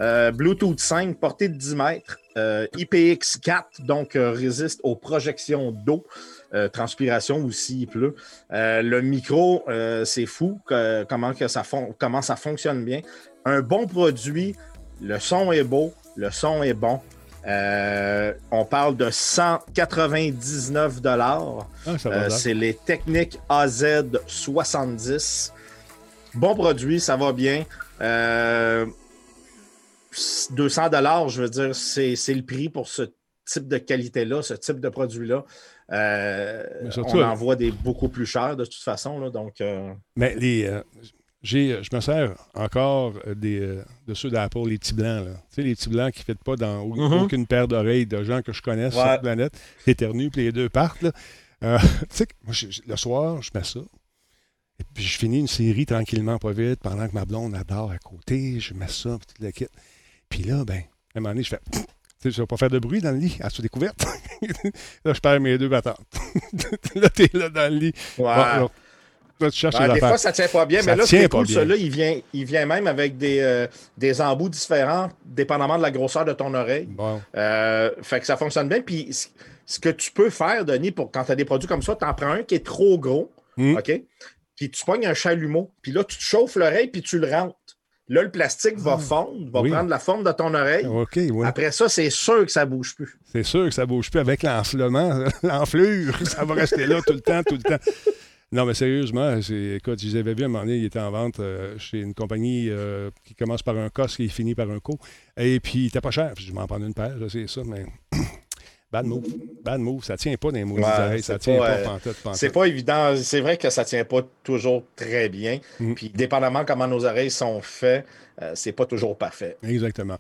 Euh, Bluetooth 5, portée de 10 mètres. Euh, IPX4, donc résiste aux projections d'eau. transpiration aussi, il pleut. le micro, c'est fou comment, que ça comment ça fonctionne bien. Un bon produit, le son est beau, le son est bon. Euh, on parle de 199 dollars. Ah, euh, c'est les techniques AZ70. Bon produit, ça va bien. 200 euh, dollars, je veux dire, c'est le prix pour ce type de qualité-là, ce type de produit-là. on en voit des beaucoup plus chers de toute façon. Là, donc, Mais les, euh, je me sers encore euh, des, euh, de ceux d'Apple, les petits blancs. Là. Tu sais, les petits blancs qui ne font pas dans mm-hmm. aucune paire d'oreilles de gens que je connais sur la planète, éternuent, puis les deux partent. Là. tu sais, moi, le soir, je mets ça. Et puis, je finis une série tranquillement, pas vite, pendant que ma blonde adore à côté. Je mets ça, puis tout le kit. Puis là, ben, à un moment donné, je fais. Tu sais, je ne vais pas faire de bruit dans le lit, à sous découverte. là, je perds mes deux battantes. là, tu es là dans le lit. Des fois, ça tient pas bien, mais là, c'est cool, celui-là, il vient, il vient même avec des, euh, des embouts différents, dépendamment de la grosseur de ton oreille. Euh, fait que ça fonctionne bien. Puis ce que tu peux faire, Denis, pour quand tu as des produits comme ça, tu en prends un qui est trop gros, hmm. OK? Puis tu pognes un chalumeau, puis là, tu te chauffes l'oreille, puis tu le rentres. Là, le plastique va ah. fondre, va prendre la forme de ton oreille. Après ça, c'est sûr que ça ne bouge plus. C'est sûr que ça ne bouge plus avec l'enflement, l'enflure. Ça va rester là tout le temps, tout le temps. Non, mais sérieusement, écoute, je les avais vus à un moment donné, ils étaient en vente euh, chez une compagnie euh, qui commence par un COS et finit par un co. Et puis, il était pas cher. Je m'en prends une paire, c'est ça, mais Bad move. Bad move. Ça tient pas dans les mots Ça tient pas, pas C'est pas évident. C'est vrai que ça tient pas toujours très bien. Mm. Puis, dépendamment comment nos oreilles sont faites, euh, c'est pas toujours parfait. Exactement.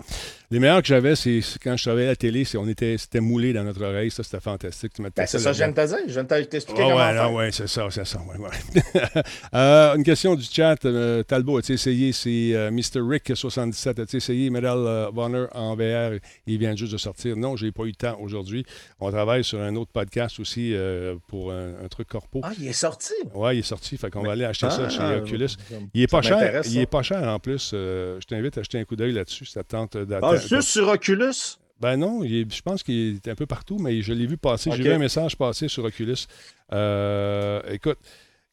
Les meilleurs que j'avais, c'est quand je travaillais à la télé, c'est on était, c'était moulé dans notre oreille. Ça, c'était fantastique. Ben, c'est ça, je viens de te dire. Je viens de t'expliquer oh, comment ouais, c'est ça, c'est ça. euh, une question du chat. Euh, Talbot, as-tu essayé? C'est Mr. Rick77. As-tu essayé Medal of Honor en VR? Il vient juste de sortir. Non, j'ai pas eu le temps aujourd'hui. On travaille sur un autre podcast aussi pour un, truc corpo. Ah, il est sorti? Oui, il est sorti. Fait qu'on va aller acheter ça chez ah, Oculus. Il est pas cher. Il est pas cher en plus je t'invite à jeter un coup d'œil là-dessus. Ça tente d'attendre. Ah, juste sur Oculus? Ben non, je pense qu'il est un peu partout, mais je l'ai vu passer. J'ai vu un message passer sur Oculus. Euh, écoute,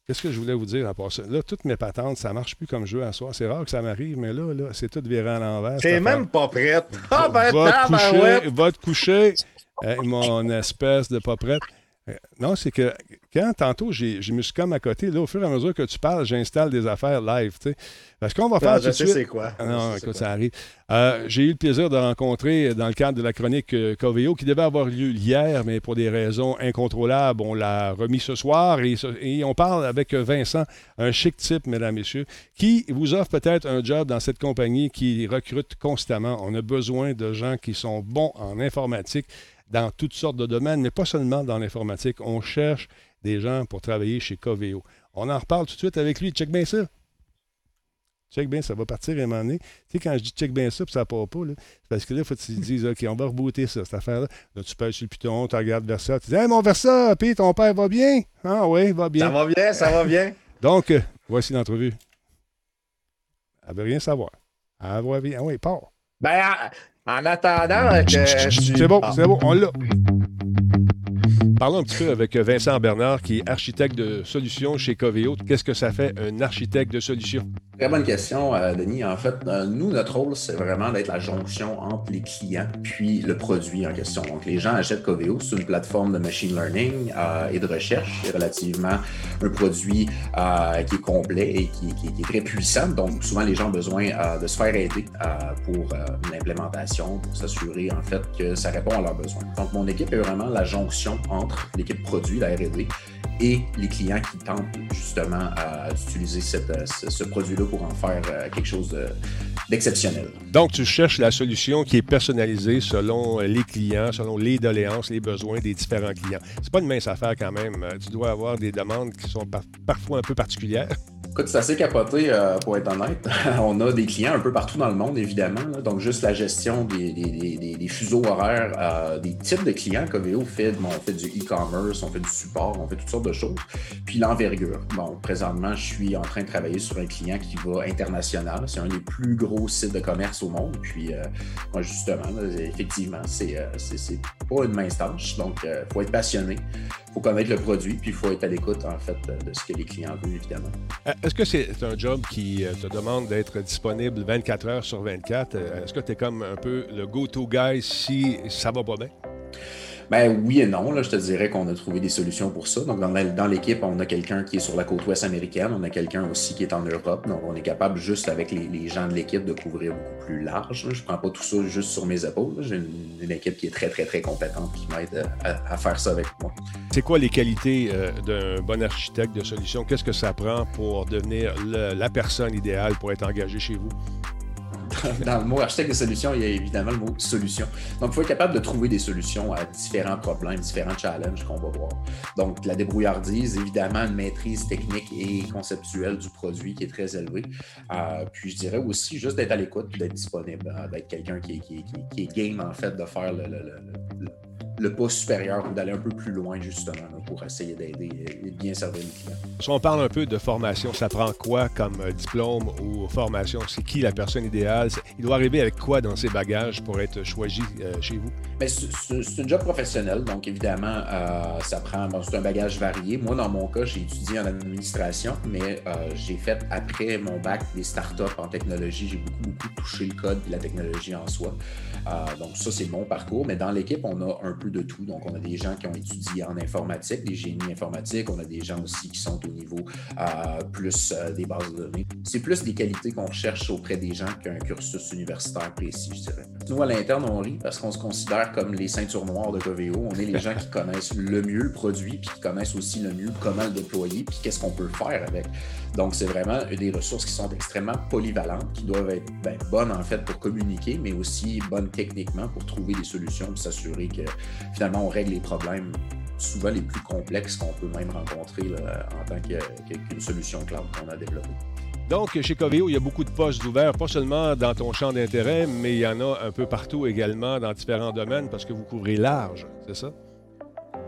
qu'est-ce que je voulais vous dire à part ça? Là, toutes mes patentes, ça marche plus comme jeu à soir. C'est rare que ça m'arrive, mais là, là c'est tout viré à l'envers. T'es même pas prête. Ah ben, va, te coucher, va te coucher. mon espèce de pas prête. Euh, non, c'est que quand tantôt, j'ai, je me suis comme à côté, là, au fur et à mesure que tu parles, j'installe des affaires live. Sais. Parce qu'on va faire. tout de suite... c'est quoi? Ah non, écoute, ça arrive. Euh, j'ai eu le plaisir de rencontrer, dans le cadre de la chronique euh, Coveo, qui devait avoir lieu hier, mais pour des raisons incontrôlables, on l'a remis ce soir. Et, et, on parle avec Vincent, un chic type, mesdames, messieurs, qui vous offre peut-être un job dans cette compagnie qui recrute constamment. On a besoin de gens qui sont bons en informatique dans toutes sortes de domaines, mais pas seulement dans l'informatique. On cherche des gens pour travailler chez Coveo. On en reparle tout de suite avec lui. Check bien ça. Check bien, ça va partir à un moment donné. Tu sais, quand je dis check bien ça, puis ça part pas, là, c'est parce que là, il faut que tu te dises, OK, on va rebooter ça, cette affaire-là. Là, tu pèses sur le piton, tu regardes vers ça, tu dis, Hey, mon Versa, puis ton père va bien? Ah oui, va bien. Ça va bien, ça va bien. Donc, euh, voici l'entrevue. Elle veut rien savoir. Elle va bien. Ah oui, part. Ben, en attendant que. C'est bon, c'est bon, on l'a. Parlons un petit peu avec Vincent Bernard, qui est architecte de solutions chez Coveo. Qu'est-ce que ça fait, un architecte de solutions? Très bonne question, euh, Denis. En fait, euh, nous, notre rôle, c'est vraiment d'être la jonction entre les clients puis le produit en question. Donc, les gens achètent Coveo, c'est une plateforme de machine learning euh, et de recherche. C'est relativement un produit qui est complet et qui, est très puissant. Donc, souvent, les gens ont besoin de se faire aider pour l'implémentation, pour s'assurer, en fait, que ça répond à leurs besoins. Donc, mon équipe est vraiment la jonction entre l'équipe produit, la R&D, et les clients qui tentent justement d'utiliser ce, produit-là pour en faire euh, quelque chose d'exceptionnel. Donc, tu cherches la solution qui est personnalisée selon les clients, selon les doléances, les besoins des différents clients. C'est pas une mince affaire quand même. Tu dois avoir des demandes qui sont parfois un peu particulières. Écoute, c'est assez capoté, euh, pour être honnête. on a des clients un peu partout dans le monde, évidemment. Donc, juste la gestion des, fuseaux horaires, euh, des types de clients qu'OVO fait. on fait du e-commerce, on fait du support, on fait toutes sortes de choses. Puis l'envergure. Bon, présentement, je suis en train de travailler sur un client qui va international. C'est un des plus gros sites de commerce au monde. Puis, euh, moi, justement, effectivement, c'est pas une mince tâche. Donc, il faut être passionné, faut connaître le produit, puis il faut être à l'écoute, en fait, de ce que les clients veulent, évidemment. Est-ce que c'est un job qui euh, te demande d'être disponible 24 heures sur 24? Euh, est-ce que tu es comme un peu le go-to guy si ça va pas bien? Ben oui et non. Je te dirais qu'on a trouvé des solutions pour ça. Donc, dans, l'équipe, on a quelqu'un qui est sur la côte ouest américaine, on a quelqu'un aussi qui est en Europe. Donc, on est capable juste avec les, gens de l'équipe de couvrir beaucoup plus large. Je ne prends pas tout ça juste sur mes épaules. J'ai une, équipe qui est très, très, très compétente qui m'aide à, faire ça avec moi. C'est quoi les qualités euh, d'un bon architecte de solution? Qu'est-ce que ça prend pour devenir la personne idéale pour être engagé chez vous? Dans le mot architecte de solution, il y a évidemment le mot solution. Donc, il faut être capable de trouver des solutions à différents problèmes, différents challenges qu'on va voir. Donc, la débrouillardise, évidemment, une maîtrise technique et conceptuelle du produit qui est très élevée. Euh, puis, je dirais aussi juste d'être à l'écoute, d'être disponible, euh, d'être quelqu'un qui, est game, en fait, de faire le pas supérieur ou d'aller un peu plus loin, justement, pour essayer d'aider et de bien servir les clients. Si on parle un peu de formation, ça prend quoi comme euh, diplôme ou formation? C'est qui la personne idéale? Il doit arriver avec quoi dans ses bagages pour être choisi euh, chez vous? Ben, c'est un job professionnel, donc évidemment, euh, ça prend c'est un bagage varié. Moi, dans mon cas, j'ai étudié en administration, mais j'ai fait après mon bac des startups en technologie. J'ai beaucoup, beaucoup touché le code et la technologie en soi. Donc, ça, c'est mon parcours. Mais dans l'équipe, on a un peu de tout. Donc, on a des gens qui ont étudié en informatique, des génies informatiques. On a des gens aussi qui sont au niveau euh, plus euh, des bases de données. C'est plus des qualités qu'on cherche auprès des gens qu'un cursus universitaire précis, je dirais. Nous, à l'interne, on rit parce qu'on se considère comme les ceintures noires de Coveo. On est les gens qui connaissent le mieux le produit, puis qui connaissent aussi le mieux comment le déployer, puis qu'est-ce qu'on peut faire avec. Donc, c'est vraiment des ressources qui sont extrêmement polyvalentes, qui doivent être ben, bonnes en fait pour communiquer, mais aussi bonnes techniquement pour trouver des solutions, pour s'assurer que finalement on règle les problèmes souvent les plus complexes qu'on peut même rencontrer en tant qu'une solution cloud qu'on a développée. Donc, chez Coveo, il y a beaucoup de postes ouverts, pas seulement dans ton champ d'intérêt, mais il y en a un peu partout également dans différents domaines parce que vous couvrez large, c'est ça?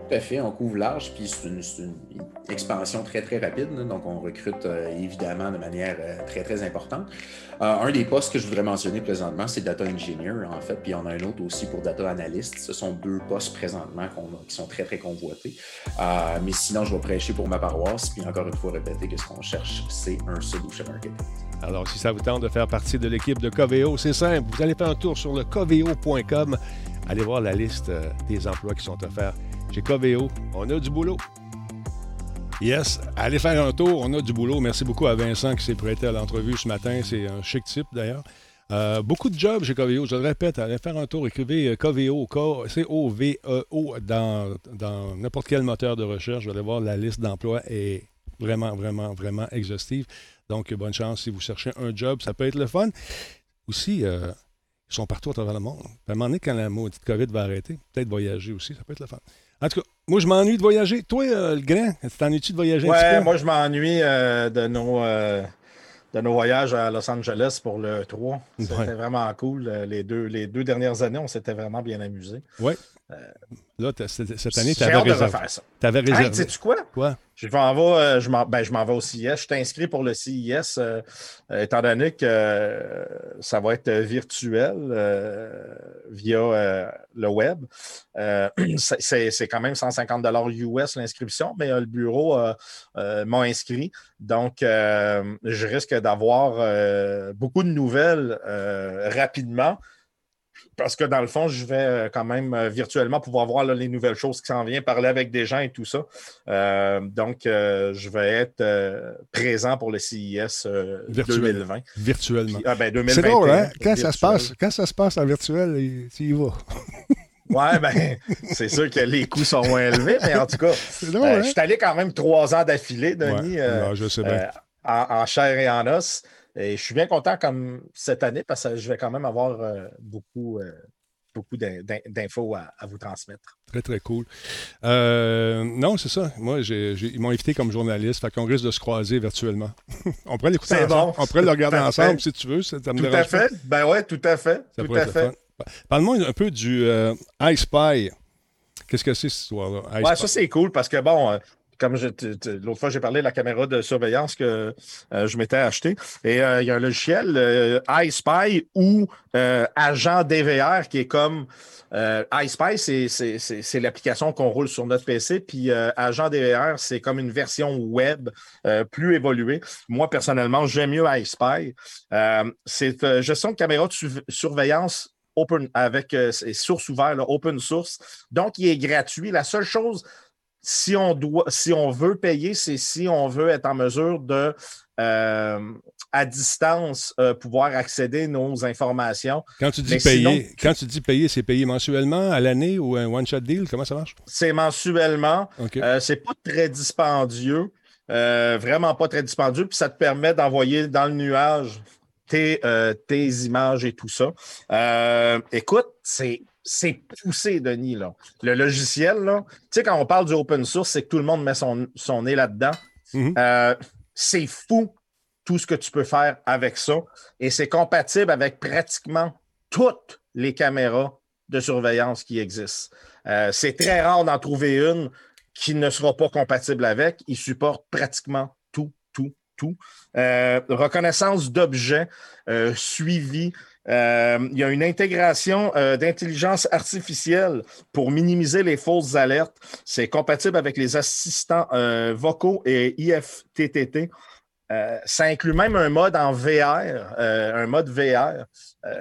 Tout à fait, on couvre large, puis c'est une, expansion très, très rapide. donc, on recrute euh, évidemment de manière euh, très, très importante. Euh, un des postes que je voudrais mentionner présentement, c'est Data Engineer, en fait, puis en a un autre aussi pour Data Analyst. Ce sont deux postes présentement qui sont très, très convoités. mais sinon, je vais prêcher pour ma paroisse, puis encore une fois, répéter que ce qu'on cherche, c'est un solution architect. Alors, si ça vous tente de faire partie de l'équipe de Coveo, c'est simple. Vous allez faire un tour sur le coveo.com. Allez voir la liste des emplois qui sont offerts chez Coveo. On a du boulot. Yes, allez faire un tour, on a du boulot. Merci beaucoup à Vincent qui s'est prêté à l'entrevue ce matin. C'est un chic type d'ailleurs. Euh, beaucoup de jobs chez Coveo. Je le répète, allez faire un tour, écrivez euh, Coveo, C-O-V-E-O dans, dans n'importe quel moteur de recherche. Vous allez voir, la liste d'emplois est vraiment, vraiment, vraiment exhaustive. Donc, bonne chance si vous cherchez un job. Ça peut être le fun. Aussi, euh, ils sont partout à travers le monde. À un moment donné, quand la maudite COVID va arrêter, peut-être voyager aussi, ça peut être le fun. En tout cas, moi, je m'ennuie de voyager. Toi, euh, le grand, t'ennuies-tu de voyager ouais, un petit peu? moi, je m'ennuie euh, de nos euh, de nos voyages à Los Angeles pour le 3. C'était vraiment cool. Les deux, les deux dernières années, on s'était vraiment bien amusés. Oui. Là, cette année, tu avais réservé. Tu avais réservé. Hey, sais-tu quoi? Quoi? Je m'en vais, euh, je m'en, ben, je m'en vais au CIS. Je inscrit pour le CIS, euh, euh, étant donné que ça va être virtuel via le web. c'est, quand même 150 US l'inscription, mais le bureau m'a inscrit. Donc, je risque d'avoir beaucoup de nouvelles rapidement parce que dans le fond, je vais euh, quand même euh, virtuellement pouvoir voir les nouvelles choses qui s'en viennent, parler avec des gens et tout ça. Euh, donc, je vais être présent pour le CIS 2020. Virtuellement. ah, ben, C'est drôle, hein? Quand ça, se passe, quand ça se passe en virtuel, tu y vas. Ouais, ben, c'est sûr que les coûts sont moins élevés, mais en tout cas, hein? je suis allé quand même trois ans d'affilée, Denis, je sais bien. en, chair et en os. Et je suis bien content comme cette année parce que je vais quand même avoir euh, beaucoup, euh, beaucoup d'infos à, vous transmettre. Très, très cool. Euh, non, c'est ça. Moi, ils m'ont invité comme journaliste, fait qu'on risque de se croiser virtuellement. on pourrait l'écouter ensemble. Bon. On pourrait le regarder ensemble si tu veux. Ça, tout à fait. Ben ouais, tout à fait. tout à fait. Parle-moi un peu du euh, iSpy. Qu'est-ce que c'est cette histoire-là? Ouais, ça c'est cool parce que bon, comme l'autre fois, j'ai parlé de la caméra de surveillance que euh, je m'étais acheté. Et euh, il y a un logiciel, euh, iSpy ou Agent DVR, qui est comme. iSpy, c'est l'application qu'on roule sur notre PC. Puis Agent DVR, c'est comme une version web plus évoluée. Moi, personnellement, j'aime mieux iSpy. c'est gestion de caméra de surveillance open avec source ouverte, open source. Donc, il est gratuit. La seule chose si on, doit, si on veut payer, c'est si on veut être en mesure de, euh, à distance, euh, pouvoir accéder à nos informations. Quand tu dis payer, quand tu dis payer, c'est payer mensuellement, à l'année ou un one-shot deal? Comment ça marche? C'est mensuellement. Euh, c'est pas très dispendieux. vraiment pas très dispendieux. Puis ça te permet d'envoyer dans le nuage tes, tes images et tout ça. écoute, c'est c'est poussé, Denis. Là. Le logiciel, là, tu sais, quand on parle du open source, c'est que tout le monde met son, nez là-dedans. Mhm. Euh, c'est fou tout ce que tu peux faire avec ça. Et c'est compatible avec pratiquement toutes les caméras de surveillance qui existent. Euh, c'est très rare d'en trouver une qui ne sera pas compatible avec. Il supporte pratiquement tout, tout, tout. Euh, reconnaissance d'objets, suivi, euh, il y a une intégration euh, d'intelligence artificielle pour minimiser les fausses alertes. C'est compatible avec les assistants euh, vocaux et IFTTT. ça inclut même un mode en VR, un mode VR,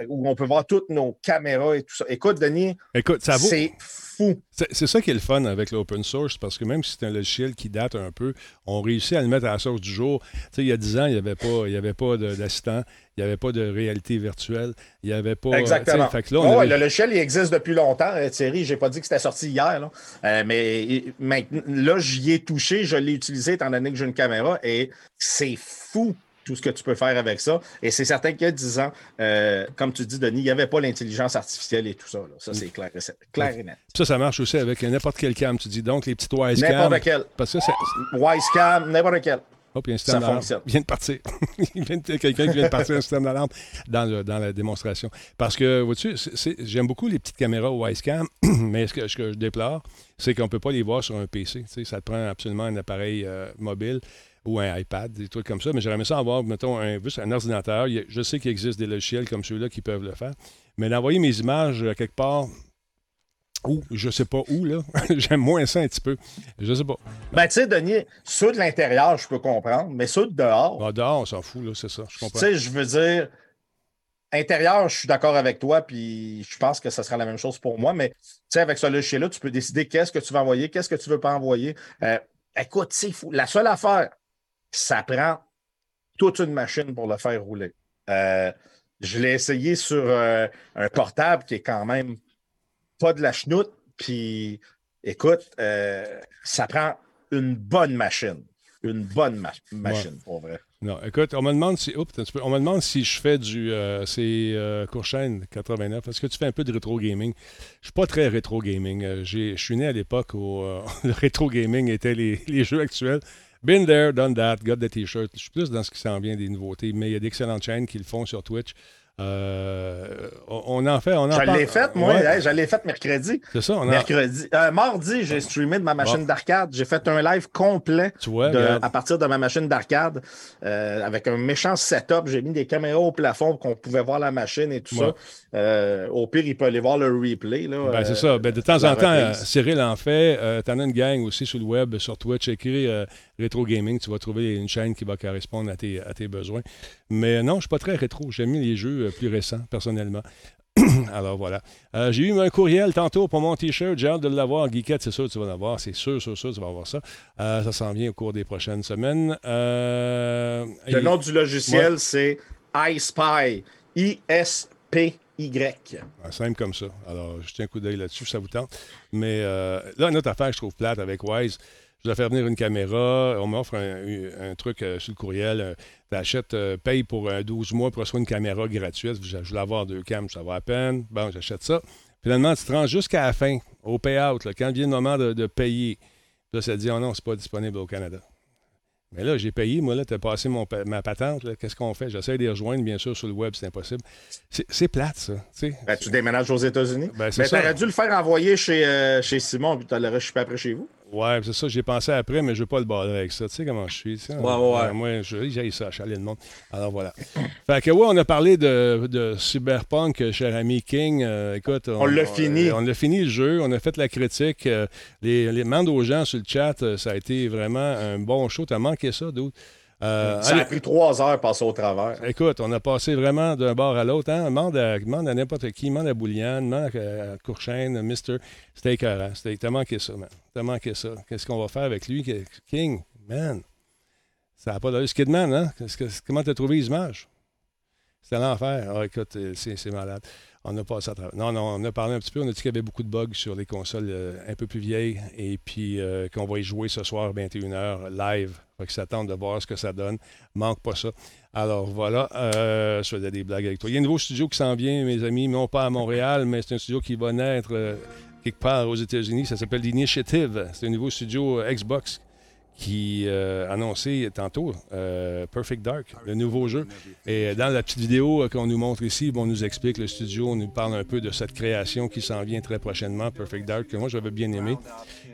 où on peut voir toutes nos caméras et tout ça. Écoute, Denis, Écoute, ça vaut... c'est fou. C'est ça qui est le fun avec l'open source, parce que même si c'est un logiciel qui date un peu, on réussit à le mettre à la source du jour. Tu sais, il y a 10 ans, il n'y avait pas, il avait pas d'assistant, il n'y avait pas de réalité virtuelle, il n'y avait pas... Exactement. Fait là, le logiciel, il existe depuis longtemps, euh, Thierry. Je n'ai pas dit que c'était sorti hier, là. Euh, mais, mais là, j'y ai touché, je l'ai utilisé étant donné que j'ai une caméra, et c'est fou tout ce que tu peux faire avec ça. Et c'est certain qu'il y a 10 ans, euh, comme tu dis, Denis, il n'y avait pas l'intelligence artificielle et tout ça. Ça, c'est clair, clair, et net. Ça, ça marche aussi avec n'importe quel cam. Tu dis donc les petites Wisecam. N'importe quel. Parce que. Wisecam, n'importe quel. Oh, puis un système ça fonctionne. vient de partir. il vient de, quelqu'un qui vient de partir un système d'alarme dans, dans la démonstration. Parce que, vois-tu, j'aime beaucoup les petites caméras Wisecam, mais ce que, ce que je déplore, c'est qu'on ne peut pas les voir sur un PC. ça te prend absolument un appareil euh, mobile ou un iPad, des trucs comme ça. Mais j'aimerais ça avoir, mettons, un, juste un ordinateur. Je sais qu'il existe des logiciels comme ceux-là qui peuvent le faire. Mais d'envoyer mes images euh, quelque part, où, je sais pas où, là. J'aime moins ça un petit peu. Je sais pas. Ben, tu sais, Denis, ceux de l'intérieur, je peux comprendre, mais ceux de dehors. Ah, dehors, on s'en fout, là, c'est ça. Je comprends. Tu sais, je veux dire, intérieur, je suis d'accord avec toi, puis je pense que ce sera la même chose pour moi, mais tu sais, avec ce logiciel-là, tu peux décider qu'est-ce que tu vas envoyer, qu'est-ce que tu veux pas envoyer. Euh, écoute. La seule affaire, ça prend toute une machine pour le faire rouler. Euh, je l'ai essayé sur euh, un portable qui est quand même pas de la chenoute. Puis, écoute, euh, ça prend une bonne machine. Une bonne machine, pour vrai. Non, écoute, on me demande si. on me demande si je fais du. c'est Courchaine 89. Est-ce que tu fais un peu de rétro gaming? Je suis pas très rétro gaming. Je suis né à l'époque où le rétro gaming était les jeux actuels. Been there, done that, got the t-shirt. Je suis plus dans ce qui s'en vient des nouveautés, mais il y a d'excellentes chaînes qui le font sur Twitch. Euh, on en fait, on en Je l'ai fait, moi. Ouais. je l'ai fait mercredi. C'est ça, on Mercredi. Euh, mardi, j'ai streamé de ma machine d'arcade. J'ai fait un live complet à partir de ma machine d'arcade euh, avec un méchant setup. J'ai mis des caméras au plafond pour qu'on pouvait voir la machine et tout ça. au pire, il peut aller voir le replay. Là, ben, c'est ça. Ben, de temps en temps, Cyril en fait. T'en as une gang aussi sur le web, sur Twitch. Écrit Rétro Gaming. Tu vas trouver une chaîne qui va correspondre à tes, à tes besoins. Mais non, je ne suis pas très rétro. J'aime mis les jeux euh, plus récents, personnellement. Alors voilà. Euh, j'ai eu un courriel tantôt pour mon t-shirt. J'ai hâte de l'avoir. Geekette, c'est sûr que tu vas l'avoir. C'est sûr, sûr, sûr, tu vas avoir ça. Euh, ça s'en vient au cours des prochaines semaines. Le nom du logiciel, c'est iSpy. I-S-P-Y. Ah, simple comme ça. Alors, je tiens un coup d'œil là-dessus, ça vous tente. Mais là, une autre affaire que je trouve plate avec Wise, je dois faire venir une caméra, on m'offre un, truc euh, sur le courriel, euh, tu achètes, euh, paye pour 12 mois pour recevoir une caméra gratuite, je, voulais avoir deux cams, ça va à peine, bon, j'achète ça. Finalement, tu te rends jusqu'à la fin, au payout, là, quand vient le moment de, de payer. Là, ça te dit, oh non, c'est pas disponible au Canada. Mais là, j'ai payé, moi, là, tu as passé mon, ma patente. Qu'est-ce qu'on fait? J'essaie de les rejoindre, bien sûr, sur le web, c'est impossible. C'est plate, ça. Ben, tu déménages aux États-Unis? Ben, Mais tu aurais dû le faire envoyer chez, euh, chez Simon, puis tu l'aurais chupé après chez vous? Ouais, c'est ça, j'ai pensé après, mais je ne veux pas le baller avec ça. Tu sais comment je suis. ouais, ouais, Moi, j'ai ça, chaler le monde. Alors voilà. fait que, ouais, on a parlé de, de Cyberpunk, cher ami King. Euh, écoute, on, l'a fini. On, a fini le jeu, on a fait la critique. Euh, les, les demandes aux gens sur le chat, euh, ça a été vraiment un bon show. T'as manqué ça, d'autres? Euh, ça a pris trois heures passer au travers. Écoute, on a passé vraiment d'un bord à l'autre. Hein? Demande, à, à n'importe qui, demande à Bouliane, demande à, Courchaine, Mister. C'était écœurant. T'as manqué ça, man. T'as manqué ça. Qu'est-ce qu'on va faire avec lui? King, man. Ça n'a pas d'allure. Skidman, hein? Comment t'as trouvé les images? C'était l'enfer. Ah, écoute, c'est malade. On a passé à travers. Non, non, on a parlé un petit peu. On a dit qu'il y avait beaucoup de bugs sur les consoles euh, un peu plus vieilles et puis euh, qu'on va y jouer ce soir 21h live. Fait que s'attendre de voir ce que ça donne. Manque pas ça. Alors voilà, euh, je faisais des blagues avec toi. Il y a un nouveau studio qui s'en vient, mes amis, non pas à Montréal, mais c'est un studio qui va naître euh, quelque part aux États-Unis. Ça s'appelle l'Initiative. C'est un nouveau studio Xbox qui euh, a annoncé tantôt euh, Perfect Dark, le nouveau jeu. Et dans la petite vidéo qu'on nous montre ici, on nous explique le studio, on nous parle un peu de cette création qui s'en vient très prochainement, Perfect Dark, que moi j'avais bien aimé.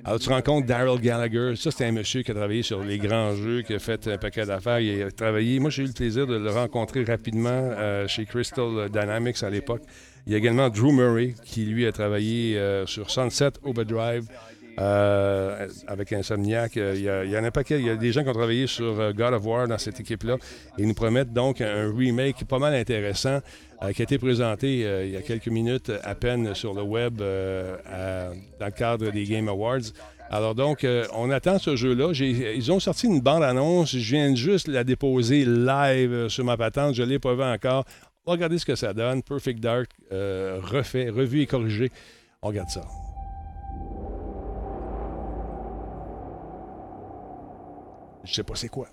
Alors tu rencontres Daryl Gallagher, ça c'est un monsieur qui a travaillé sur les grands jeux, qui a fait un paquet d'affaires, il a travaillé, moi j'ai eu le plaisir de le rencontrer rapidement euh, chez Crystal Dynamics à l'époque. Il y a également Drew Murray qui lui a travaillé sur Sunset Overdrive. Euh, avec Insomniac. Euh, il y, a, il y en a pas Il y a des gens qui ont travaillé sur euh, God of War dans cette équipe-là. Ils nous promettent donc un remake pas mal intéressant qui a été présenté il y a quelques minutes à peine sur le web dans le cadre des Game Awards. Alors donc, on attend ce jeu-là. Ils ont sorti une bande-annonce. Je viens juste la déposer live sur ma patente. Je ne l'ai pas vu encore. On va regarder ce que ça donne. Perfect Dark, refait, revu et corrigé. On regarde ça. Je sais pas c'est quoi.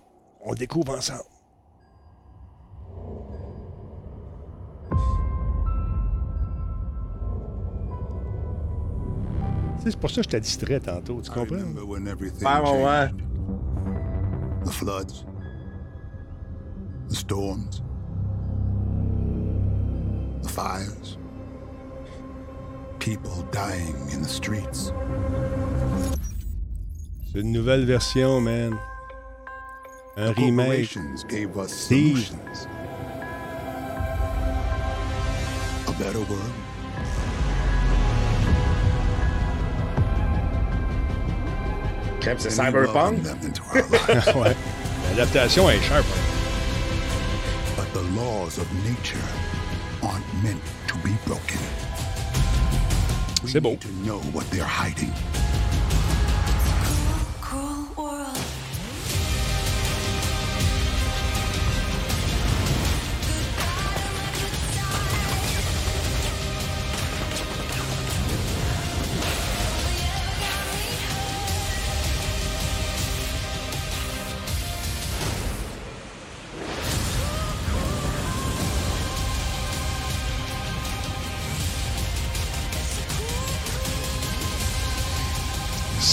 On découvre ensemble. C'est pour ça que je t'ai distrait tantôt, tu comprends? Ah, ouais, ouais. The floods, the storms, the fires, people dying in the streets. C'est une nouvelle version, man. Un remake. gave us solutions. A better world. Crème, c'est Cyberpunk. ouais. L'adaptation est sharp. But the laws of nature aren't meant to be broken. C'est beau. To know what they're hiding.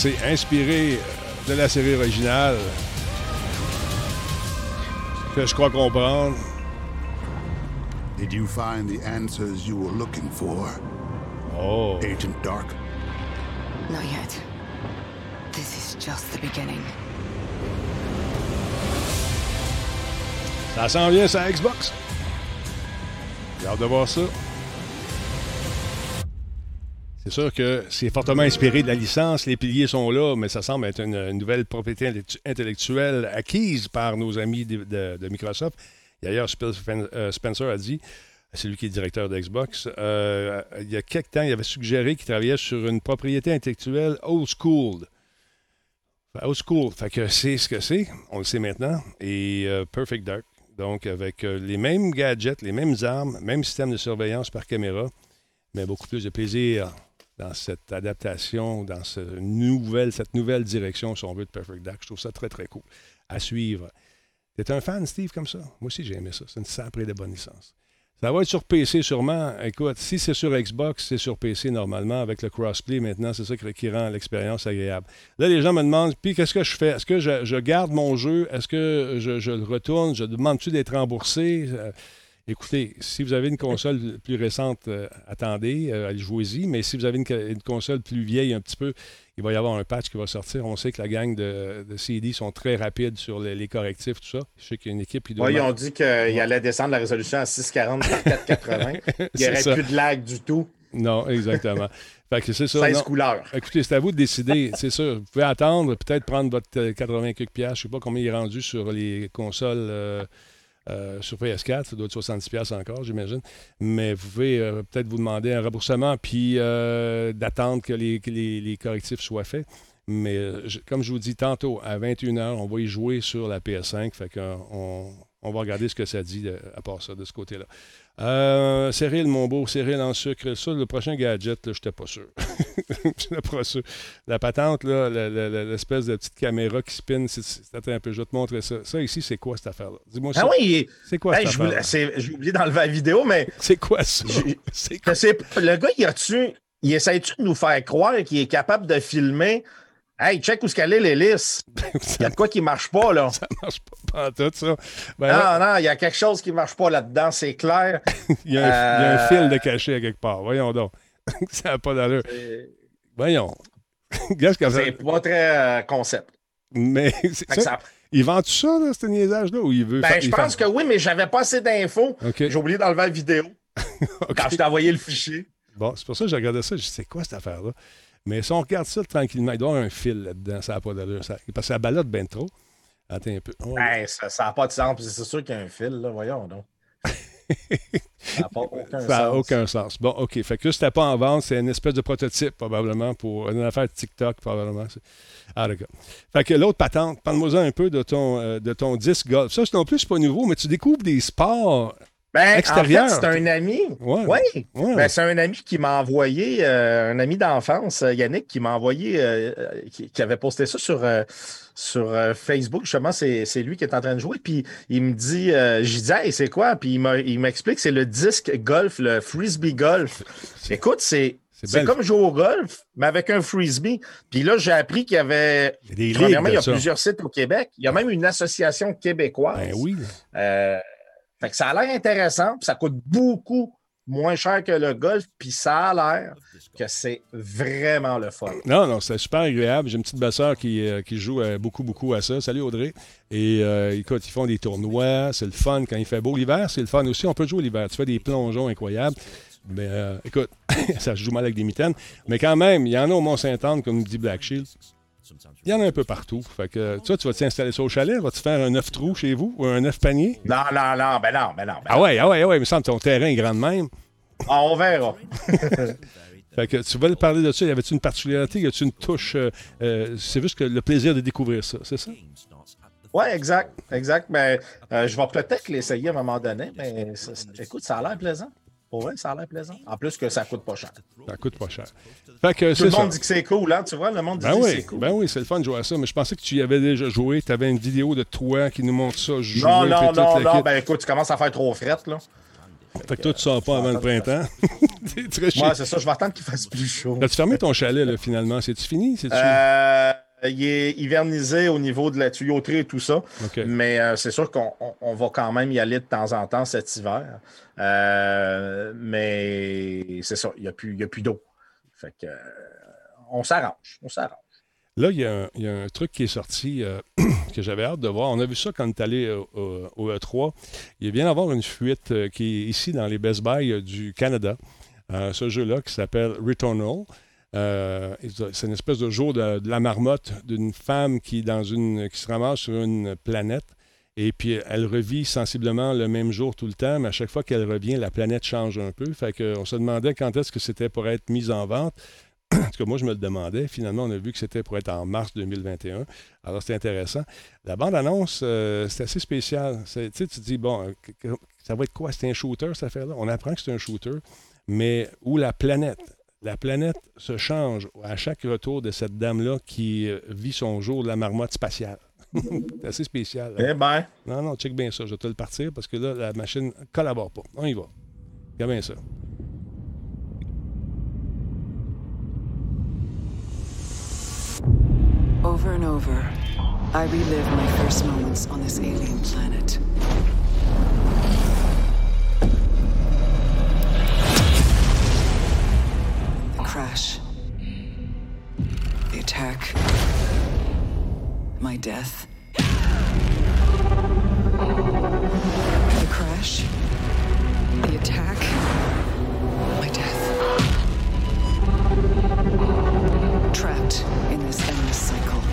C'est inspiré de la série originale que je crois comprendre. Did you find the answers you were looking for? Oh. Agent Dark? Not yet. This is just the beginning. Ça s'en vient sur Xbox. J'ai hâte de voir ça. C'est sûr que c'est fortement inspiré de la licence. Les piliers sont là, mais ça semble être une, nouvelle propriété intellectuelle acquise par nos amis de, Microsoft. D'ailleurs, euh, Spencer a dit, c'est lui qui est directeur de Xbox, euh, il y a quelques temps, il avait suggéré qu'il travaillait sur une propriété intellectuelle old school. Old school, fait que c'est ce que c'est, on le sait maintenant. Et euh, Perfect Dark, donc avec les mêmes gadgets, les mêmes armes, même système de surveillance par caméra, mais beaucoup plus de plaisir dans cette adaptation, dans nouvelle, cette nouvelle direction, si on veut, de Perfect Dark. Je trouve ça très, très cool à suivre. T'es un fan, Steve, comme ça? Moi aussi, j'ai aimé ça. C'est une saprée de bonne licence. Ça va être sur PC sûrement. Écoute, si c'est sur Xbox, c'est sur PC normalement. Avec le crossplay maintenant, c'est ça qui, rend l'expérience agréable. Là, les gens me demandent, puis qu'est-ce que je fais? Est-ce que je, garde mon jeu? Est-ce que je, je le retourne? Je demande-tu d'être remboursé? Euh, Écoutez, si vous avez une console plus récente, euh, attendez, euh, jouez-y. Mais si vous avez une, console plus vieille un petit peu, il va y avoir un patch qui va sortir. On sait que la gang de, de CD sont très rapides sur les, les correctifs, tout ça. Je sais qu'il y a une équipe qui doit. Ouais, ils ont dit qu'il allait descendre la résolution à 640 par 480. Il n'y aurait ça. plus de lag du tout. Non, exactement. fait que c'est ça. 16 non. couleurs. Écoutez, c'est à vous de décider. C'est sûr. Vous pouvez attendre, peut-être prendre votre euh, 80 quelques piastres. Je ne sais pas combien il est rendu sur les consoles euh, euh, sur PS4. Ça doit être 70 piastres encore, j'imagine. Mais vous pouvez euh, peut-être vous demander un remboursement puis euh, d'attendre que les, correctifs soient faits. Mais comme je vous dis tantôt, à 21h, on va y jouer sur la PS5. Fait qu'on on, va regarder ce que ça dit euh, à part ça, de ce côté-là. Euh, Cyril, mon beau, Cyril en sucre. Ça, le prochain gadget, là, j'étais pas sûr. j'étais pas sûr. La patente, là, l'espèce de petite caméra qui spin, c'est- un peu, je vais te montrer ça. Ça ici, c'est quoi cette affaire-là? Dis-moi ça. Ah oui, C'est quoi hey, cette je affaire j'ai oublié d'enlever la vidéo, mais C'est quoi ça? Je quoi? le gars, il a-tu, il essaie-tu de nous faire croire qu'il est capable de filmer? Hey, check où ce qu'elle est l'hélice. Il y ça a de quoi qui marche pas, là. marche pas, pas en tout, ça. Ben, là, Non, non, il y a quelque chose qui marche pas là-dedans, c'est clair. il, y a un, il y a un euh, fil de cachet à quelque part. Voyons donc. ça n'a pas d'allure. Voyons. Ça... c'est pas très euh, concept. Mais ça, ça- il vend tout ça, là, ce niaisage-là, ou il veut Ben, faire- je pense fait- que oui, mais j'avais pas assez d'infos. J'ai oublié d'enlever la vidéo quand je t'ai envoyé le fichier. Bon, c'est pour ça que j'ai regardé ça. Je dis, c'est quoi cette affaire-là? Mais si on regarde ça tranquillement, il doit y avoir un fil là-dedans. Ça n'a pas d'allure. Ça- Parce que ça balade bien trop. Attends un peu. Ça n'a pas de sens. C'est sûr qu'il y a un fil, là. Voyons donc. Ça n'a pas aucun ça n'a sens. aucun sens. Bon, OK. Fait que c'était pas en vente. C'est une espèce de prototype, probablement, pour une affaire TikTok, probablement. Ah, d'accord. Fait que l'autre patente, parle-moi un peu de ton, euh, de ton disque golf. Ça, c'est non plus, c'est pas nouveau, mais tu découvres des sports. Ben, extérieur. En fait, c'est un ami. Ouais. Oui. Ouais. Ben, c'est un ami qui m'a envoyé, euh, un ami d'enfance, euh, Yannick, qui m'a envoyé, euh, euh, qui, qui avait posté ça sur, euh, sur euh, Facebook. Justement, c'est c'est lui qui est en train de jouer. Puis il me dit, euh, j'ai dit, hey, c'est quoi? Puis il m'a- il m'explique, c'est le disque golf, le frisbee golf. Écoute, c'est. C'est comme jouer au golf, mais avec un frisbee. Puis là, j'ai appris qu'il y avait. Il y a des il y a plusieurs sites au Québec. Il y a même une association québécoise. Ben oui. Fait que ça a l'air intéressant, puis ça coûte beaucoup moins cher que le golf, puis ça a l'air que c'est vraiment le fun. Non, non, c'est super agréable. J'ai une petite belle-sœur qui, euh, qui joue euh, beaucoup, beaucoup à ça. Salut Audrey. Et euh, écoute, ils font des tournois. C'est le fun quand il fait beau. L'hiver, c'est le fun aussi. On peut jouer l'hiver. Tu fais des plongeons incroyables. Mais écoute, ça se joue mal avec des mitaines. Mais quand même, il y en a au Mont-Saint-Anne, comme nous dit Black Shield. Il y en a un peu partout. Fait que, tu vois, tu vas t'installer ça au chalet? Vas-tu faire un œuf trou chez vous ou un œuf panier? Non, non, non, ben non, ben non. ben Ah ouais, ah ouais, ah ouais. Il me semble que ton terrain est grand de même. non. Ah, on verra. Fait que tu veux parler de ça. Y avait-tu une particularité? Y a-tu une touche? euh, euh, c'est juste que le plaisir de découvrir ça, c'est ça? Oui, exact, exact. Mais euh, je vais peut-être l'essayer à un moment donné, mais ça- ça- écoute, ça a l'air plaisant. Pour vrai, ça a l'air plaisant. En plus que ça coûte pas cher. Ça coûte pas cher. Fait que Tout le ça. monde dit que c'est cool, hein? Tu vois, le monde dit Ben que oui, c'est cool. ben oui, c'est le fun de jouer à ça, mais je pensais que tu y avais déjà joué. Tu avais une vidéo de toi qui nous montre ça jouer. non, non, toute non, non. Ben écoute, tu commences à faire trop frette, là. Fait que toi, tu sors pas avant le printemps. Chiant. Ouais, c'est ça. Je vais attendre qu'il fasse plus chaud. As-tu fermé ton chalet, là, finalement? C'est-tu fini? C'est-tu... Euh, il est hivernisé au niveau de la tuyauterie et tout ça. Mais euh, c'est sûr qu'on on- on va quand même y aller de temps en temps cet hiver. Euh, mais c'est ça, il n'y a plus, y a plus d'eau. Fait que euh, on s'arrange. On s'arrange. Là, il y, a un- il y a un truc qui est sorti euh, que j'avais hâte de voir. On a vu ça quand on est allé euh, au, au E3. Il vient d'avoir une fuite euh, qui est ici dans les Best Buy euh, du Canada. Euh, ce jeu-là qui s'appelle Returnal. Euh, c'est une espèce de jour de, la marmotte d'une femme qui, dans une, qui se ramasse sur une planète. Et puis, elle revit sensiblement le même jour tout le temps, mais à chaque fois qu'elle revient, la planète change un peu. Fait se demandait quand est-ce que c'était pour être mis en vente. En tout cas, moi, je me le demandais. Finalement, on a vu que c'était pour être en mars 2021. Alors, c'était intéressant. La bande-annonce, euh, c'est assez spécial. C'est- Tu sais, tu dis, bon, ça va être quoi? C'est un shooter, cette affaire-là? On apprend que c'est un shooter, mais où la planète, la planète se change à chaque retour de cette dame-là qui euh, vit son jour de la marmotte spatiale. c'est assez spécial. hein? Eh ben, Non, non, check bien ça. Je vais te le partir parce que là, la machine ne collabore pas. On y va. Regarde bien ça. Over and over, I relive my first moments on this alien planet. Crash. The attack. My death. The crash. The attack. My death. Trapped in this endless cycle.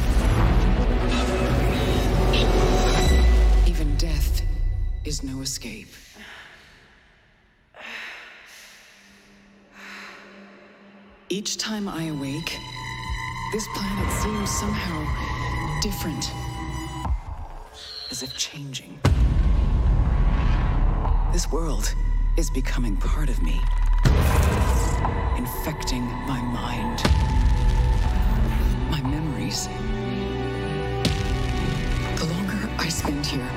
Even death is no escape. Each time I awake, this planet seems somehow different. As if changing. This world is becoming part of me, infecting my mind, my memories. The longer I spend here,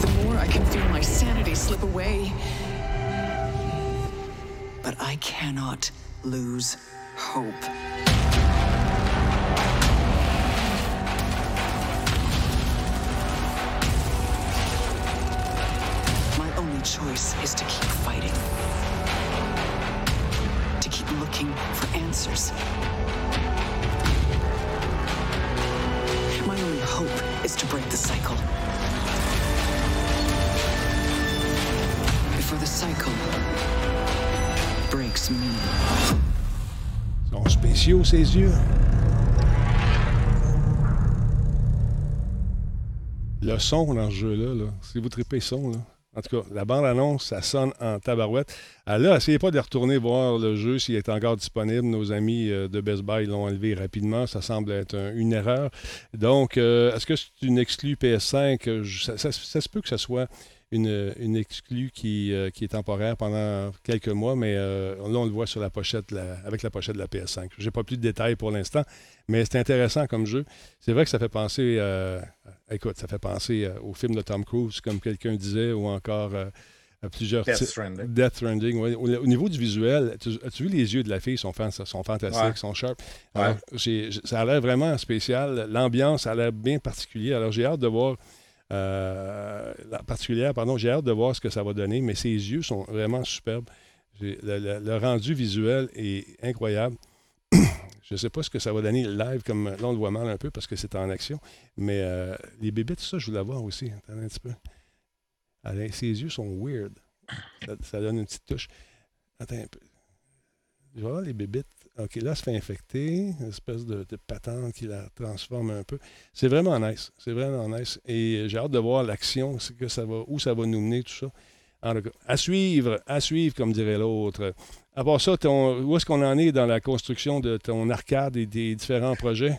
the more I can feel my sanity slip away. But I cannot lose hope. My only choice is to keep fighting. To keep looking for answers. My only hope is to break the cycle. Before the cycle breaks me. Spéciaux, ses yeux. Le son dans ce jeu-là, là, si vous tripez son, là, en tout cas, la bande-annonce, ça sonne en tabarouette. Ah, là, essayez pas de retourner voir le jeu s'il est encore disponible. Nos amis euh, de Best Buy l'ont enlevé rapidement. Ça semble être un- une erreur. Donc, euh, est-ce que c'est une exclue PS5? Je- Ça, ça- ça se peut que ce soit une, une exclue qui, euh, qui est temporaire pendant quelques mois, mais euh, là, on le voit sur la pochette, la- avec la pochette de la PS5. J'ai pas plus de détails pour l'instant, mais c'est intéressant comme jeu. C'est vrai que ça fait penser, euh, écoute, ça fait penser au film de Tom Cruise, comme quelqu'un disait, ou encore à plusieurs Death Stranding. Death Stranding. Au, au niveau du visuel, tu- as-tu vu les yeux de la fille? Ils sont, fan- sont fantastiques, Ouais. sont sharp. Ouais. J- ça a l'air vraiment spécial. L'ambiance a l'air bien particulière. Alors, j'ai hâte de voir. Euh, particulière, pardon, j'ai hâte de voir ce que ça va donner, mais ses yeux sont vraiment superbes. Le, rendu visuel est incroyable. Je ne sais pas ce que ça va donner live, comme là on le voit mal un peu parce que c'est en action, mais euh, les bébés, ça, je voulais voir aussi. Attendez un petit peu. Ses yeux sont weird. Ça, ça donne une petite touche. Attends un peu. Je vais voir les bébites. OK, là, se fait infecter. Une espèce de, patente qui la transforme un peu. C'est vraiment nice. C'est vraiment nice. Et j'ai hâte de voir l'action, que ça va, où ça va nous mener, tout ça. En à suivre, à suivre, comme dirait l'autre. À part ça, ton- où est-ce qu'on en est dans la construction de ton arcade et des différents projets?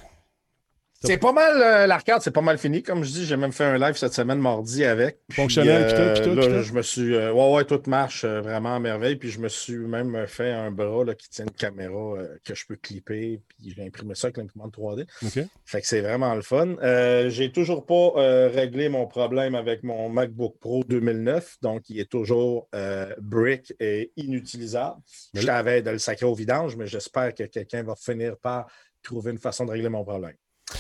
C'est pas mal, euh, l'arcade, c'est pas mal fini. Comme je dis, j'ai même fait un live cette semaine, mardi, avec. Puis, Fonctionnel, puis tout, euh, puis tout, là, tout? je me suis. euh, ouais, ouais, tout marche euh, vraiment à merveille. Puis je me suis même fait un bras là, qui tient une caméra que je peux clipper. Puis j'ai imprimé ça avec l'imprimante 3D. OK. Fait que c'est vraiment le fun. J'ai toujours pas réglé mon problème avec mon MacBook Pro 2009. Donc, il est toujours brick et inutilisable. Mais Je t'avais de le sacrer au vidange, mais j'espère que quelqu'un va finir par trouver une façon de régler mon problème.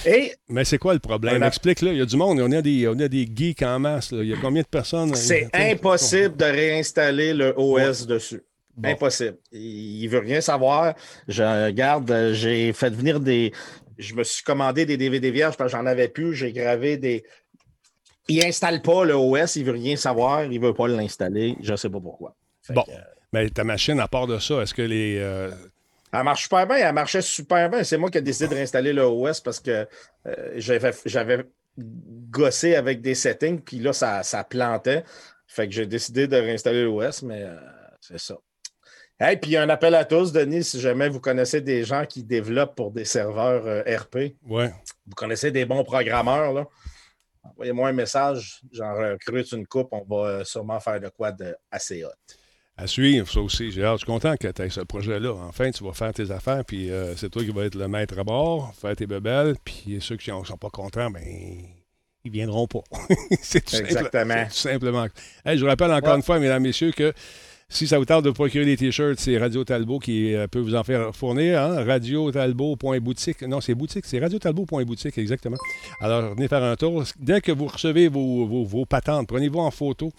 Et Mais c'est quoi le problème? Explique-là. Il y a du monde. On a des, on a des geeks en masse. là. Il y a combien de personnes? c'est impossible de réinstaller le OS dessus. Bon. Impossible. Il, il veut rien savoir. Je regarde, j'ai fait venir des. Je me suis commandé des DVD vierges parce que j'en avais plus. J'ai gravé des. Il installe pas le OS, il veut rien savoir, il veut pas l'installer. Je sais pas pourquoi. Fait Bon. que, euh, Mais ta machine, à part de ça, est-ce que les. euh, Elle marche super bien, elle marchait super bien. C'est moi qui ai décidé de réinstaller le OS parce que euh, j'avais, gossé avec des settings, puis là, ça, ça plantait. Fait que j'ai décidé de réinstaller l'OS, mais euh, c'est ça. Et puis un appel à tous, Denis, si jamais vous connaissez des gens qui développent pour des serveurs euh, RP, ouais. vous connaissez des bons programmeurs, là, envoyez-moi un message, j'en recrute une coupe, on va sûrement faire de quoi de assez hot. À suivre, ça aussi. J'ai hâte. Je suis content que tu aies ce projet-là. Enfin, tu vas faire tes affaires, puis euh, c'est toi qui vas être le maître à bord, faire tes bebelles, puis ceux qui ne sont pas contents, ben ils viendront pas. c'est tout, Exactement. simplement. Hey, je vous rappelle encore Ouais. une fois, mesdames, messieurs, que Si ça vous tente de procurer des t-shirts, c'est Radio Talbot qui euh, peut vous en faire fournir. Hein? Radiotalbot.boutique. Non, c'est boutique. C'est radiotalbot.boutique, exactement. Alors, venez faire un tour. Dès que vous recevez vos, vos- vos patentes, prenez-vous en photo.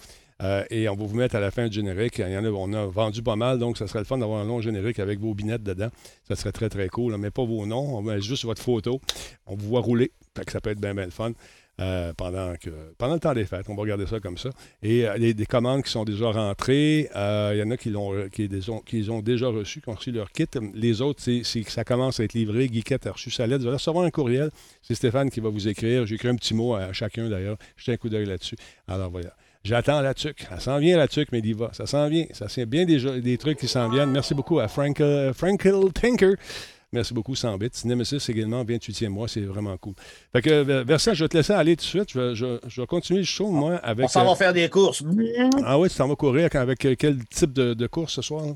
Euh, et on va vous mettre à la fin du générique. Il y en a, on a vendu pas mal, donc ça serait le fun d'avoir un long générique avec vos binettes dedans. Ça serait très, très cool. Mais pas vos noms, on met juste votre photo. On vous voit rouler. Ça peut être bien, bien le fun. euh, pendant, que, pendant le temps des fêtes. On va regarder ça comme ça. Et euh, les, des commandes qui sont déjà rentrées, il y en a qui qui les ont, qui ont déjà reçues, qui ont reçu leur kit. Les autres, c'est c'est que ça commence à être livré. Guiquette a reçu sa lettre. Vous allez recevoir un courriel. C'est Stéphane qui va vous écrire. J'ai écrit un petit mot à chacun d'ailleurs. Jetez un coup d'œil là-dessus. Alors voilà. J'attends la tuque. Ça s'en vient la tuque, mais diva. Ça s'en vient. Ça c'est bien des, des trucs qui s'en viennent. Merci beaucoup à Frank, euh, Frankel Tinker. Merci beaucoup, 100 bits. Nemesis également, 28e mois, c'est vraiment cool. Fait que, euh, Versa, je vais te laisser aller tout de suite. Je vais, je- je vais continuer le show, moi, avec. On s'en euh, va faire des courses. Ah oui, tu t'en vas courir avec euh, quel type de, de course ce soir? là?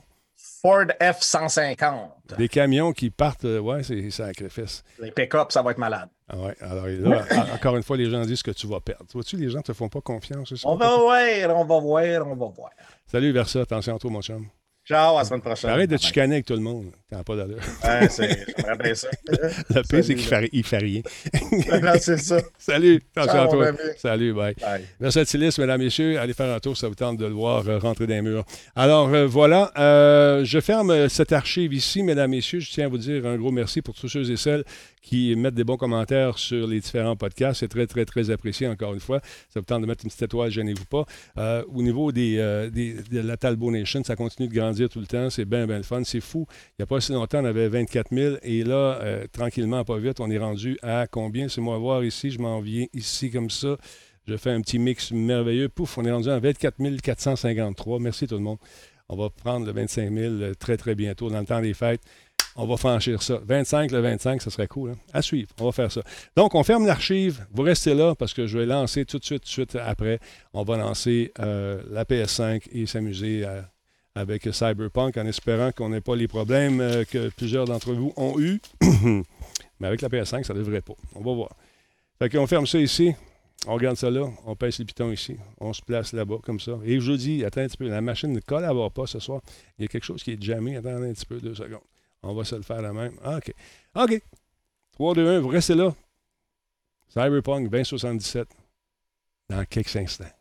Ford F-150. Des camions qui partent, euh, ouais, c'est sacrifice. Les pick-up, ça va être malade. Ah ouais, alors là, en- encore une fois, les gens disent que tu vas perdre. Vois-tu, les gens te font pas confiance. ça? On va voir, on va voir, on va voir. Salut Versa, attention à toi, mon chum. Ciao, à la semaine prochaine. Arrête de te chicaner avec tout le monde. T'as pas d'allure. Ouais, c'est- J'aimerais bien ça. Le pire, c'est qu'il il fait rien. C'est ça. Salut, attention à toi. Salut, bye. Bye. Versatilis, mesdames, messieurs, allez faire un tour, ça vous tente de le voir euh, rentrer dans les murs. Alors euh, voilà, euh, je ferme cette archive ici, mesdames, messieurs. Je tiens à vous dire un gros merci pour tous ceux et celles qui mettent des bons commentaires sur les différents podcasts. C'est très, très, très apprécié, encore une fois. Ça vous tente de mettre une petite étoile, gênez-vous pas. Au niveau des, des- de la Talbot Nation, ça continue de grandir tout le temps. C'est bien, bien le fun. C'est fou. Il n'y a pas si longtemps, on avait 24 000 et là, euh, tranquillement, pas vite, on est rendu à combien? C'est moi voir ici, je m'en viens ici comme ça. Je fais un petit mix merveilleux. Pouf, on est rendu à 24 453. Merci tout le monde. On va prendre le 25 000 euh, très, très bientôt dans le temps des fêtes. On va franchir ça. 25, le 25, ça serait cool. hein? À suivre. On va faire ça. Donc, on ferme l'archive. Vous restez là parce que je vais lancer tout de suite, tout de suite après. On va lancer euh, la PS5 et s'amuser à- avec Cyberpunk en espérant qu'on n'ait pas les problèmes euh, que plusieurs d'entre vous ont eus. Mais avec la PS5, ça ne devrait pas. On va voir. Fait qu'on ferme ça ici. On regarde ça là, on pèse les pitons ici, on se place là-bas comme ça. Et je vous dis, attends un petit peu, la machine ne collabore pas ce soir. Il y a quelque chose qui est jamais. Attendez un petit peu, deux secondes. On va se le faire la même. Ah, OK. OK. 3, 2, 1, vous restez là. Cyberpunk 2077 dans quelques instants.